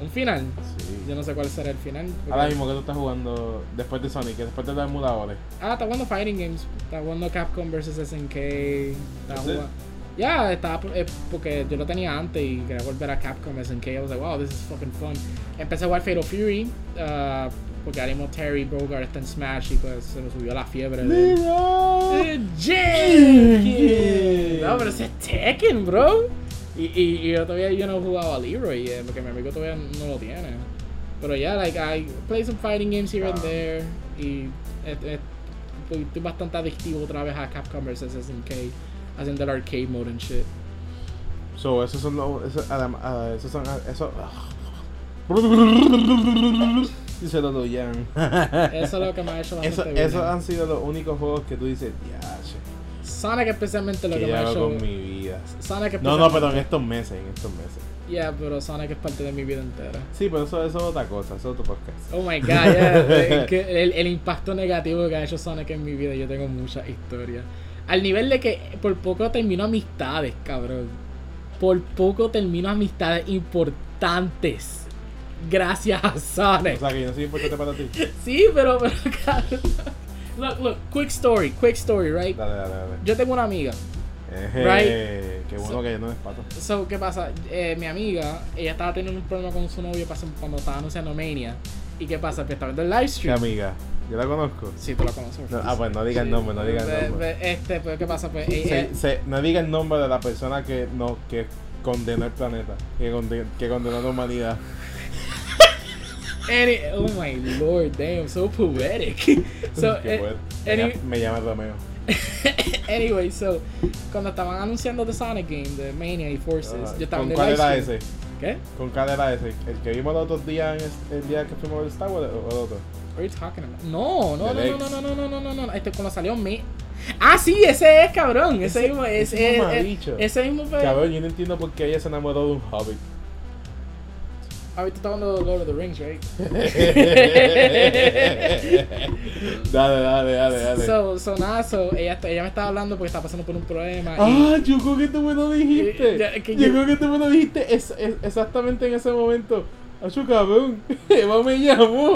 ¿Un final? Sí. Yo no sé cuál será el final. Ahora mismo que tú estás jugando después de Sonic, después de los emuladores. Ah, está jugando Fighting Games. Está jugando Capcom vs SNK. Está jugando. Ya, estaba eh, porque yo lo tenía antes y quería volver a Capcom SNK. I was like, wow, this is fucking fun. Empecé a jugar Fatal Fury. Uh, porque mismo Terry Bogard está en Smash y pues se me subió la fiebre de. Eh, no, pero ese es Tekken, bro. Y, y, yo todavía yo no he jugado a Leroy eh, porque mi amigo todavía no lo tiene. Pero ya, yeah, like, I play some fighting games here and there. Y estoy bastante adictivo otra vez a Capcom vs SNK. Haciendo el arcade mode and shit. So, esos son los. Esos, uh, esos son. Eso. Dice lo Eso es lo que me ha hecho bastante Esos han sido los únicos juegos que tú dices, ya, Sonic especialmente lo que, me ha hecho. con mi vida. Sonic no, no, pero en estos meses, en estos meses. Yeah, pero Sonic es parte de mi vida entera. Sí, pero eso, eso es otra cosa, eso es otro podcast. Oh my god, yeah. el, el, impacto negativo que ha hecho Sonic en mi vida, yo tengo muchas historias. Al nivel de que por poco termino amistades, cabrón. Por poco termino amistades importantes. Gracias a Sonic. O sea que yo no soy importante para ti. sí, pero, pero cabrón. Look, look, quick story, quick story, right? Dale, dale, dale. Yo tengo una amiga. right? Qué bueno que no es pato. So, ¿qué pasa? Eh, mi amiga, ella estaba teniendo un problema con su novio cuando estaba anunciando Mania. ¿Y qué pasa? Que estaba viendo el live stream. ¿Qué amiga? ¿Yo la conozco? Sí, tú la conoces. ah, pues no diga el nombre, no diga el nombre. Este, pues, ¿qué pasa? Pues, no diga el nombre de la persona que, no, que condenó el planeta, que, que condenó la humanidad. Any, oh my lord, damn, so poetic. so, eh, any, me llama Romeo. anyway, so cuando estaban anunciando The Sonic Game, The Mania y Forces, yo estaba ¿Con cuál era ese? ¿Qué? ¿Con cuál era ese? ¿El que vimos los otros días, el día que fuimos al Star Wars o el otro? About? No, no, no, no, no, no, no, no, no, no, Este cuando salió me. Ah, sí, ese es cabrón. Ese, ese mismo, ese, ese, ese mismo. Cabrón, yo no entiendo por qué ella se enamoró de un hobbit. Ahorita está hablando de Lord of the Rings, right? dale, dale, dale, dale. So, so nada, so, ella, ella me estaba hablando porque estaba pasando por un problema. Ah, yo creo que tú me lo dijiste. yo, creo que tú me lo dijiste es, exactamente en ese momento. Acho cabrón, Eva me llamó.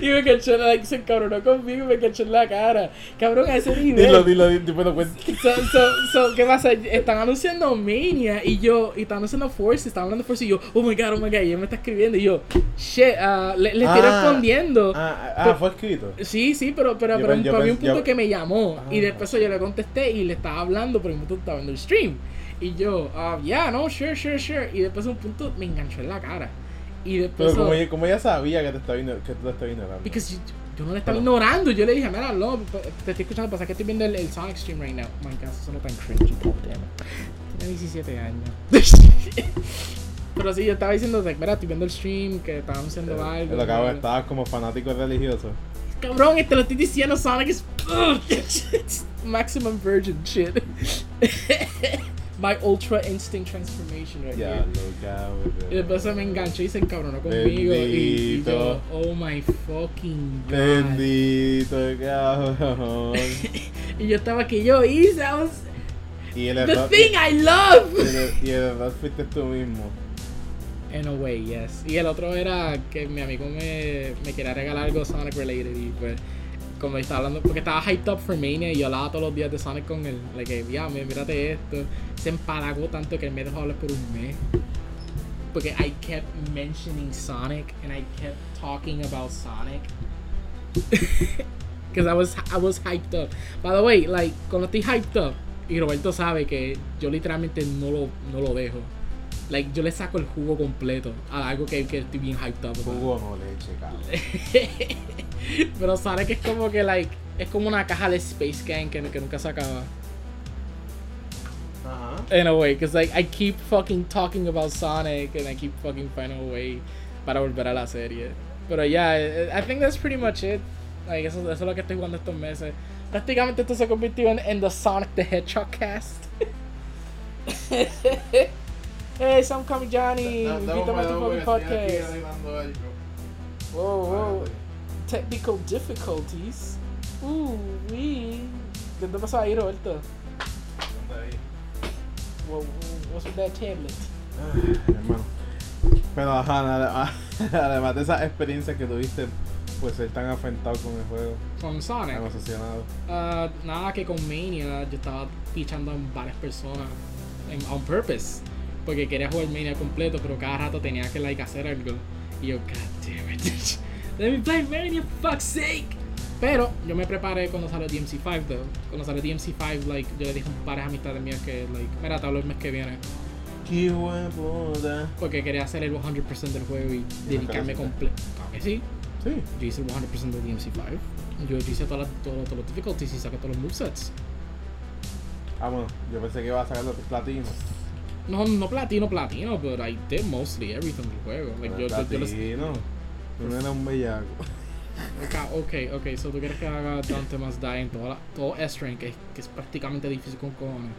y me cachó, like, se encabronó conmigo y me cachó en la cara. Cabrón, a ese nivel. Dilo, dilo, dilo, bueno, pues. So, so, so, ¿qué pasa? Están anunciando Mania y yo, y están anunciando Force, están hablando Force y yo, oh my god, oh my god, y él me está escribiendo y yo, shit, uh, le, le estoy ah, respondiendo. Ah, ah, fue escrito. Sí, sí, pero, pero, pero, para mí un punto que me llamó y después yo le contesté y le estaba hablando, pero un punto estaba viendo el stream. Y yo, ah, yeah, no, sure, sure, sure. Y después un punto me enganchó en la cara. Y después. Pero como, ella, como ella sabía que te estaba, que tú estaba ignorando. Porque yo, yo, no le estaba ignorando. Yo le dije, mira, no, te estoy escuchando, pasa que estoy viendo el, el Sonic Stream right now. My god, eso no tan cringy, Tiene 17 años. Pero sí, yo estaba diciendo, mira, estoy viendo el stream, que estaban haciendo eh, algo. Lo acabo, estabas como fanático religioso. Cabrón, te lo estoy diciendo, Sonic es. Maximum virgin shit. my ultra instinct transformation right ya, here. Cabrón. Y después se me enganchó y se encabronó conmigo. Y, y, yo, oh my fucking god. Bendito, cabrón. y yo estaba que yo hice. I was, y el the error, thing I love. Y el error fuiste tú mismo. In a way, yes. Y el otro era que mi amigo me, me quería regalar algo Sonic related y pues como estaba hablando, porque estaba hyped up for Mania y yo hablaba todos los días de Sonic con él. Like, ya, mírate esto. Se empalagó tanto que me dejó hablar por un mes. Porque I kept mentioning Sonic and I kept talking about Sonic. Because I was, I was hyped up. By the way, like, cuando estoy hyped up, y Roberto sabe que yo literalmente no lo, no lo dejo. Like, yo le saco el jugo completo a algo que, que estoy bien hyped up. Jugo no leche, cabrón. Pero Sonic es como que, like, es como una caja de Space Gang que, que nunca se acaba. Ajá. In a way, because like I keep fucking talking about Sonic and I keep fucking finding a way para volver a la serie. Pero yeah, I think that's pretty much it. Like, eso, eso es lo que estoy jugando estos meses. Prácticamente esto se convirtió en, en The Sonic the Hedgehog cast. hey, Sam Kami Johnny, Da- da- invítame a tu aquí podcast. whoa. Vale. Technical difficulties. Ooh, wee. ¿Qué te pasó ahí, Roberto? Whoa, what's with that tablet? Ay, hermano. Pero ajá, nada- además de esa experiencia que tuviste, pues ser tan afectado con el juego, Con Sonic. Ah, nada que con Mania yo estaba pichando a varias personas en, on purpose. Porque quería jugar Mania completo, pero cada rato tenía que like hacer algo. Y yo, god damn it. Let me play Mania, for fuck's sake. Pero yo me preparé cuando salió DMC5 though. Cuando salió DMC5, like, yo le dije a un par de amistades mías que, like, mira, te hablo el mes que viene. Qué puta. Porque quería hacer el 100% del juego y dedicarme completo. Claro que sí. Sí. Yo hice el 100% de DMC5. Yo, yo hice todas las- todos todos los difficulties y saqué todos los movesets. Ah, bueno, yo pensé que iba a sacar los platinos. No, no platino, platino, but I did mostly everything del juego. Like, yo, yo, yo les- Platino. No era un bellaco. Ok, ok, so tú quieres que haga Dante Must Die en toda la- todo S-Rank, que, es- que es prácticamente difícil con cojones.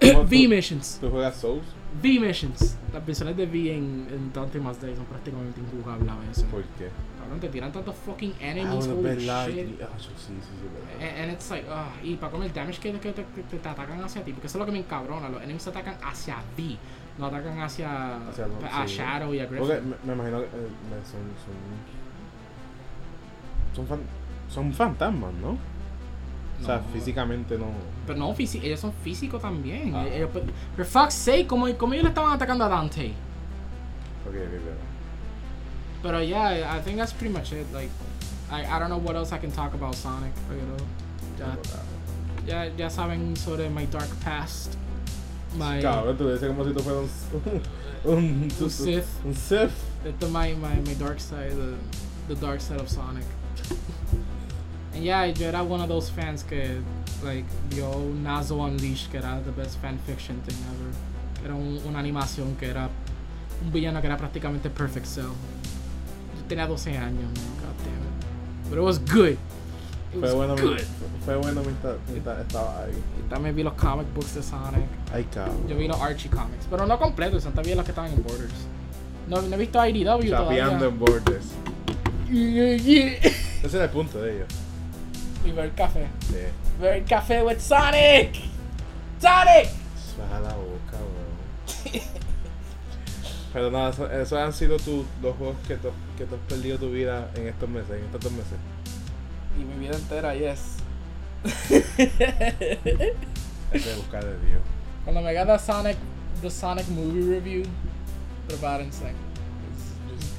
¿Cómo V tú- Missions, ¿Tú juegas Souls? V Missions. Las misiones de V en, en Dante Must Die son prácticamente injugables a veces. ¿Por qué? Cabrón, te tiran tantos fucking Ah, enemies, bueno, holy verdad. shit. Ah, sí, sí, sí, verdad. And, and it's like, ah, y para con el damage que, que te, que te- te atacan hacia ti, porque eso es lo que me encabrona. Los enemies atacan hacia V, no atacan hacia, los- a sí. Shadow y a Griffin. Porque me, me imagino que eh, son. Son. Son, fan- son fantasmas, ¿no? O sea, No. físicamente no. Pero no, ellos son físicos también. Ah. Ellos, pero, for fuck's sake, ¿cómo, ¿cómo ellos le estaban atacando a Dante? Ok, ok, ok. Pero yeah, I think that's pretty much it. Like, I, I don't know what else I can talk about Sonic, pero ya, ya, ya saben sobre my dark past. My, Cabrón, tú dices como si tú fueras un. Un, Un Sith. Un Sith. the, my, my, my dark side, the, the dark side of Sonic. And yeah, yo era one of those fans que, like, vio Nazo Unleashed, que era the best fan fiction thing ever. Era un- una animación que era un villano que era prácticamente Perfect Cell. Tenía 12 años, man, god damn it. But it was good. It Fue was bueno, good. fue bueno mientras, mientras estaba ahí. Y también vi los comic books de Sonic. Ay, cabrón. Yo vi los Archie comics, pero no completos, también los que estaban en Borders. No, no he visto IDW todavía. Chapeando en Borders. Yeah, yeah. Ese era el punto de ellos. Y ver café. Sí. Ver café with Sonic. Sonic. Baja la boca, weón. Pero nada, eso- esos han sido tus los juegos que tú, que tú has perdido tu vida en estos meses, en estos dos meses. Y mi vida entera, yes. Hay que buscar de Dios. Cuando me haga the Sonic, the Sonic movie review, prepárense.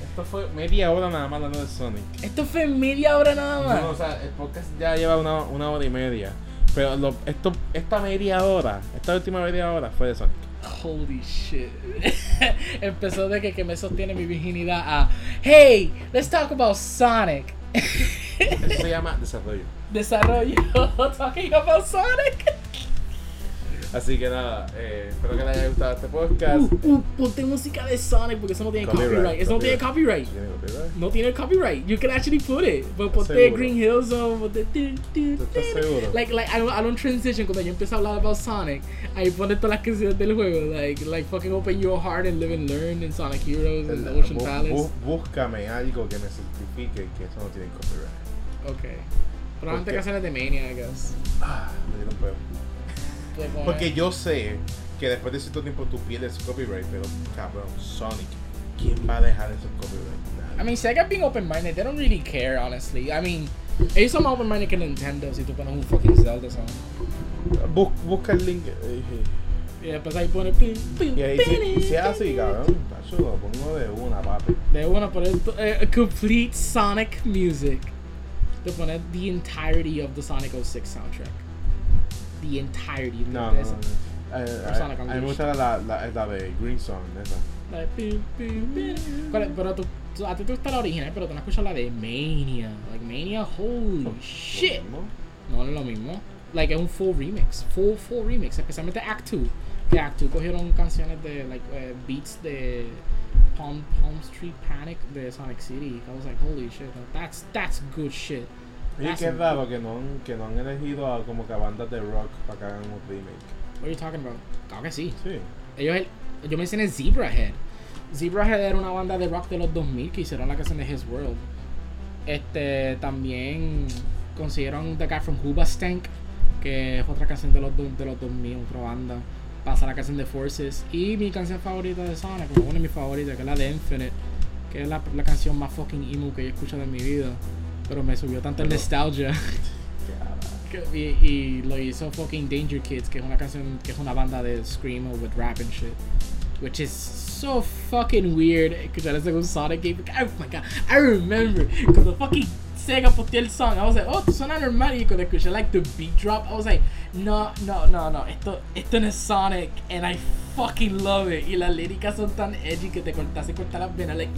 Esto fue media hora nada más hablando de Sonic. Esto fue media hora nada más. No, o sea, el podcast ya lleva una, una hora y media. Pero lo, esto, esta media hora, esta última media hora fue de Sonic. Holy shit. Empezó de que, que me sostiene mi virginidad a Hey, let's talk about Sonic. Eso se llama desarrollo. Desarrollo talking about Sonic. Así que nada, eh, espero que les haya gustado este podcast. Uh, uh, ponte música de Sonic porque eso no tiene Copyright, copyright. Eso no tiene copyright. ¿Tiene copyright? No tiene copyright. You can actually put it. But ponte seguro? Green Hill Zone, ponte. ¿Tú estás seguro? Like, like, I don't, I don't transition cuando yo empiezo a hablar about Sonic. Ahí pone todas las canciones del juego. Like, like fucking open your heart and live and learn in Sonic Heroes and Ocean bu- Palace. bu- búscame algo que me certifique que eso no tiene copyright. Ok. Probablemente canciones de Mania, I guess. Ah, me dieron Porque yo sé que después de cierto tiempo tú pierdes copyright, pero cabrón, Sonic, ¿quién va a dejar esos copyright? I mean, Sega's being open minded. They don't really care, honestly. I mean, Ellos son más open-minded que Nintendo si tú pones un fucking Zelda song. Bus- busca el link. eh, Y después ahí pone. pim, pim, Y ahí si, si es así, cabrón, tacho, lo pongo de una, papi. De una poner eh, complete Sonic music. De poner the entirety of the Sonic 06 soundtrack. The entirety of No, the no, no. Eh, a, a mí me gusta la, la, la de Green Song, esa. Like, pim, pim, pim. ¿Cuál es? Pero tú, tú- a ti te gusta la original, pero tú no escuchas la de Mania. Like Mania, holy lo shit. No, no es lo mismo. Like, es un full remix. Full, full remix. Especialmente Act 2. Que Act 2 cogieron canciones de, like, eh, beats de Palm, Palm Street Panic de Sonic City. I was like, holy shit. That's, that's good shit. Y That's qué raro que no, que no han elegido a como que a bandas de rock para que hagan un remake. What are you talking about? Claro que sí. Sí. Ellos, yo mencioné Zebrahead. Zebrahead era una banda de rock de los 2000 que hicieron la canción de His World. Este, también consiguieron The Guy from Hoobastank, que es otra canción de los, de los 2000, otra banda. Pasa la canción de Forces. Y mi canción favorita de Sonic, una de mis favoritas, que es la de Infinite, que es la, la canción más fucking emo que yo he escuchado en mi vida. Pero me subió tanta Pero- nostalgia. Y, y lo hizo fucking Danger Kids, que es una canción, que es una banda de screamo with rap and shit. Which is so fucking weird. Escuchar eso con Sonic game. Oh my god, I remember cuando fucking Sega posteó el song. I was like, oh, suena normal. Y cuando escuché like the beat drop, I was like, no, no, no, no. Esto, esto no es Sonic. And I fucking love it. Y las líricas son tan edgy que te cortas, se corta las venas. Like,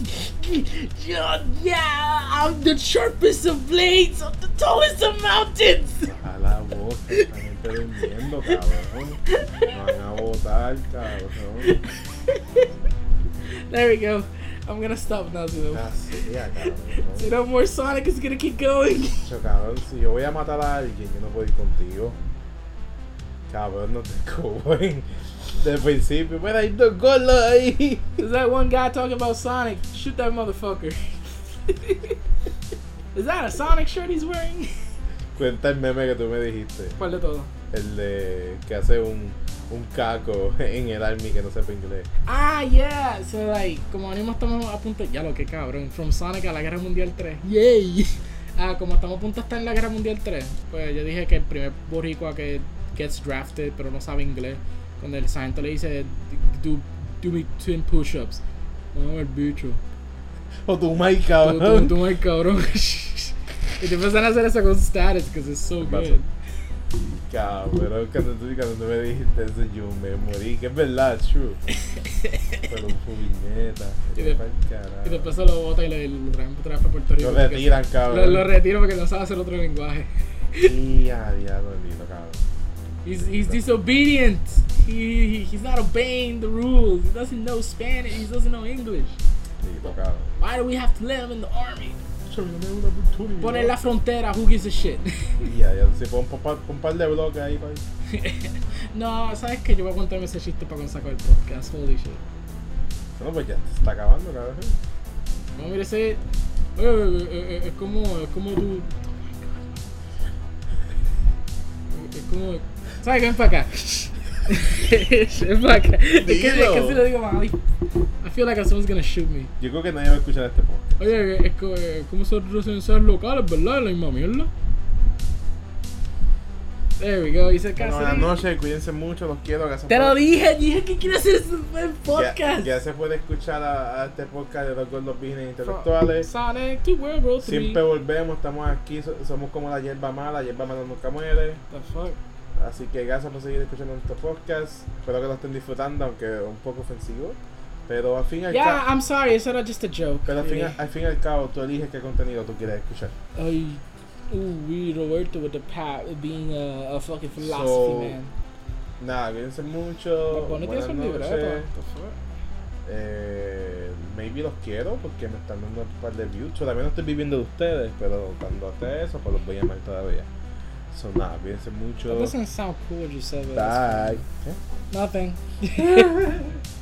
yeah, yeah, I'm the sharpest of blades of the tallest of mountains. Baja la esta gente durmiendo, cabrón. Van a votar, cabrón. There we go. I'm gonna stop now. Así, ah, ya, cabrón. No more Sonic is gonna keep going. Yo, cabrón, si yo voy a matar a alguien, yo no puedo ir contigo. Cabrón, no te cubren. De principio, mira, hay dos golos ahí. Is that one guy talking about Sonic? Shoot that motherfucker. is that a Sonic shirt he's wearing? Cuenta el meme que tú me dijiste. ¿Cuál de todo? El de que hace un, un caco en el army que no sepa inglés. Ah, yeah. So, like, como mismo estamos a punto. Ya lo que cabrón. From Sonic a la Guerra Mundial 3. Yay. Ah, como estamos a punto de estar en la Guerra Mundial 3, pues yo dije que el primer boricua que gets drafted pero no sabe inglés, cuando el sargento le dice, do, do me 10 push-ups. No, el bicho. O tu Mike, Tú, tú, cabrón. tú, ay, cabrón. y te empiezan a hacer eso con status, because it's so good. Cabrón, cuando tú, cuando me dijiste eso, yo me morí. Que es verdad, es true. Pero un puñeta. Y de- Y después se lo bota y lo traen otra vez para Puerto Rico. Lo retiran, Lo, cabrón. lo retiro porque no sabe hacer otro lenguaje. Y a diablo, lindo, cabrón. He's, he's disobedient. He, he, he's not obeying the rules. He doesn't know Spanish. He doesn't know English. Lindo, cabrón. Why do we have to let him in the army? Yo no tengo una oportunidad. Pon en la frontera, who gives a shit? Y ya, ya, si pon un par de bloques ahí, pa' no, sabes que yo voy a contarme ese chiste para cuando saco el podcast. Holy shit. Bueno, pues ya se está acabando, cabrón. No, mire ese. eh, eh, eh, es como. Es como tú. Es como. ¿Sabes qué? Ven para acá. Es que, es que si lo digo mal. I feel like someone's gonna shoot me. Yo creo que nadie va a escuchar este podcast. Oye, es eh, como son residenciales locales, ¿verdad? La misma mierda. There we go, hice Bueno, caso. buenas noches, cuídense mucho, los quiero. que se Te lo puede- dije, dije que quiero hacer Ya, podcast. ya se puede escuchar a, a este podcast de los gordos vírgenes intelectuales. Sonic 3. Siempre volvemos, estamos aquí, so- somos como la hierba mala, la hierba mala nunca muere. The fuck? Así que gracias por seguir escuchando nuestro podcast. Espero que lo estén disfrutando, aunque un poco ofensivo. Pero al fin y al Yeah, cabo, I'm sorry, eso era just a joke. pero al fin, really. al fin y al cabo, tú eliges qué contenido tú quieres escuchar. Ay, we Roberto with the pat being a, a fucking philosophy So, man. Nada, cuídense mucho. Bonnie buenas noches. Eh, maybe los quiero porque me están dando un par de views. Yo también no estoy viviendo de ustedes, pero cuando esté eso, pues los voy a llamar todavía. So nada, cuídense mucho. That doesn't sound cool what you said. Bye. fine. Nothing.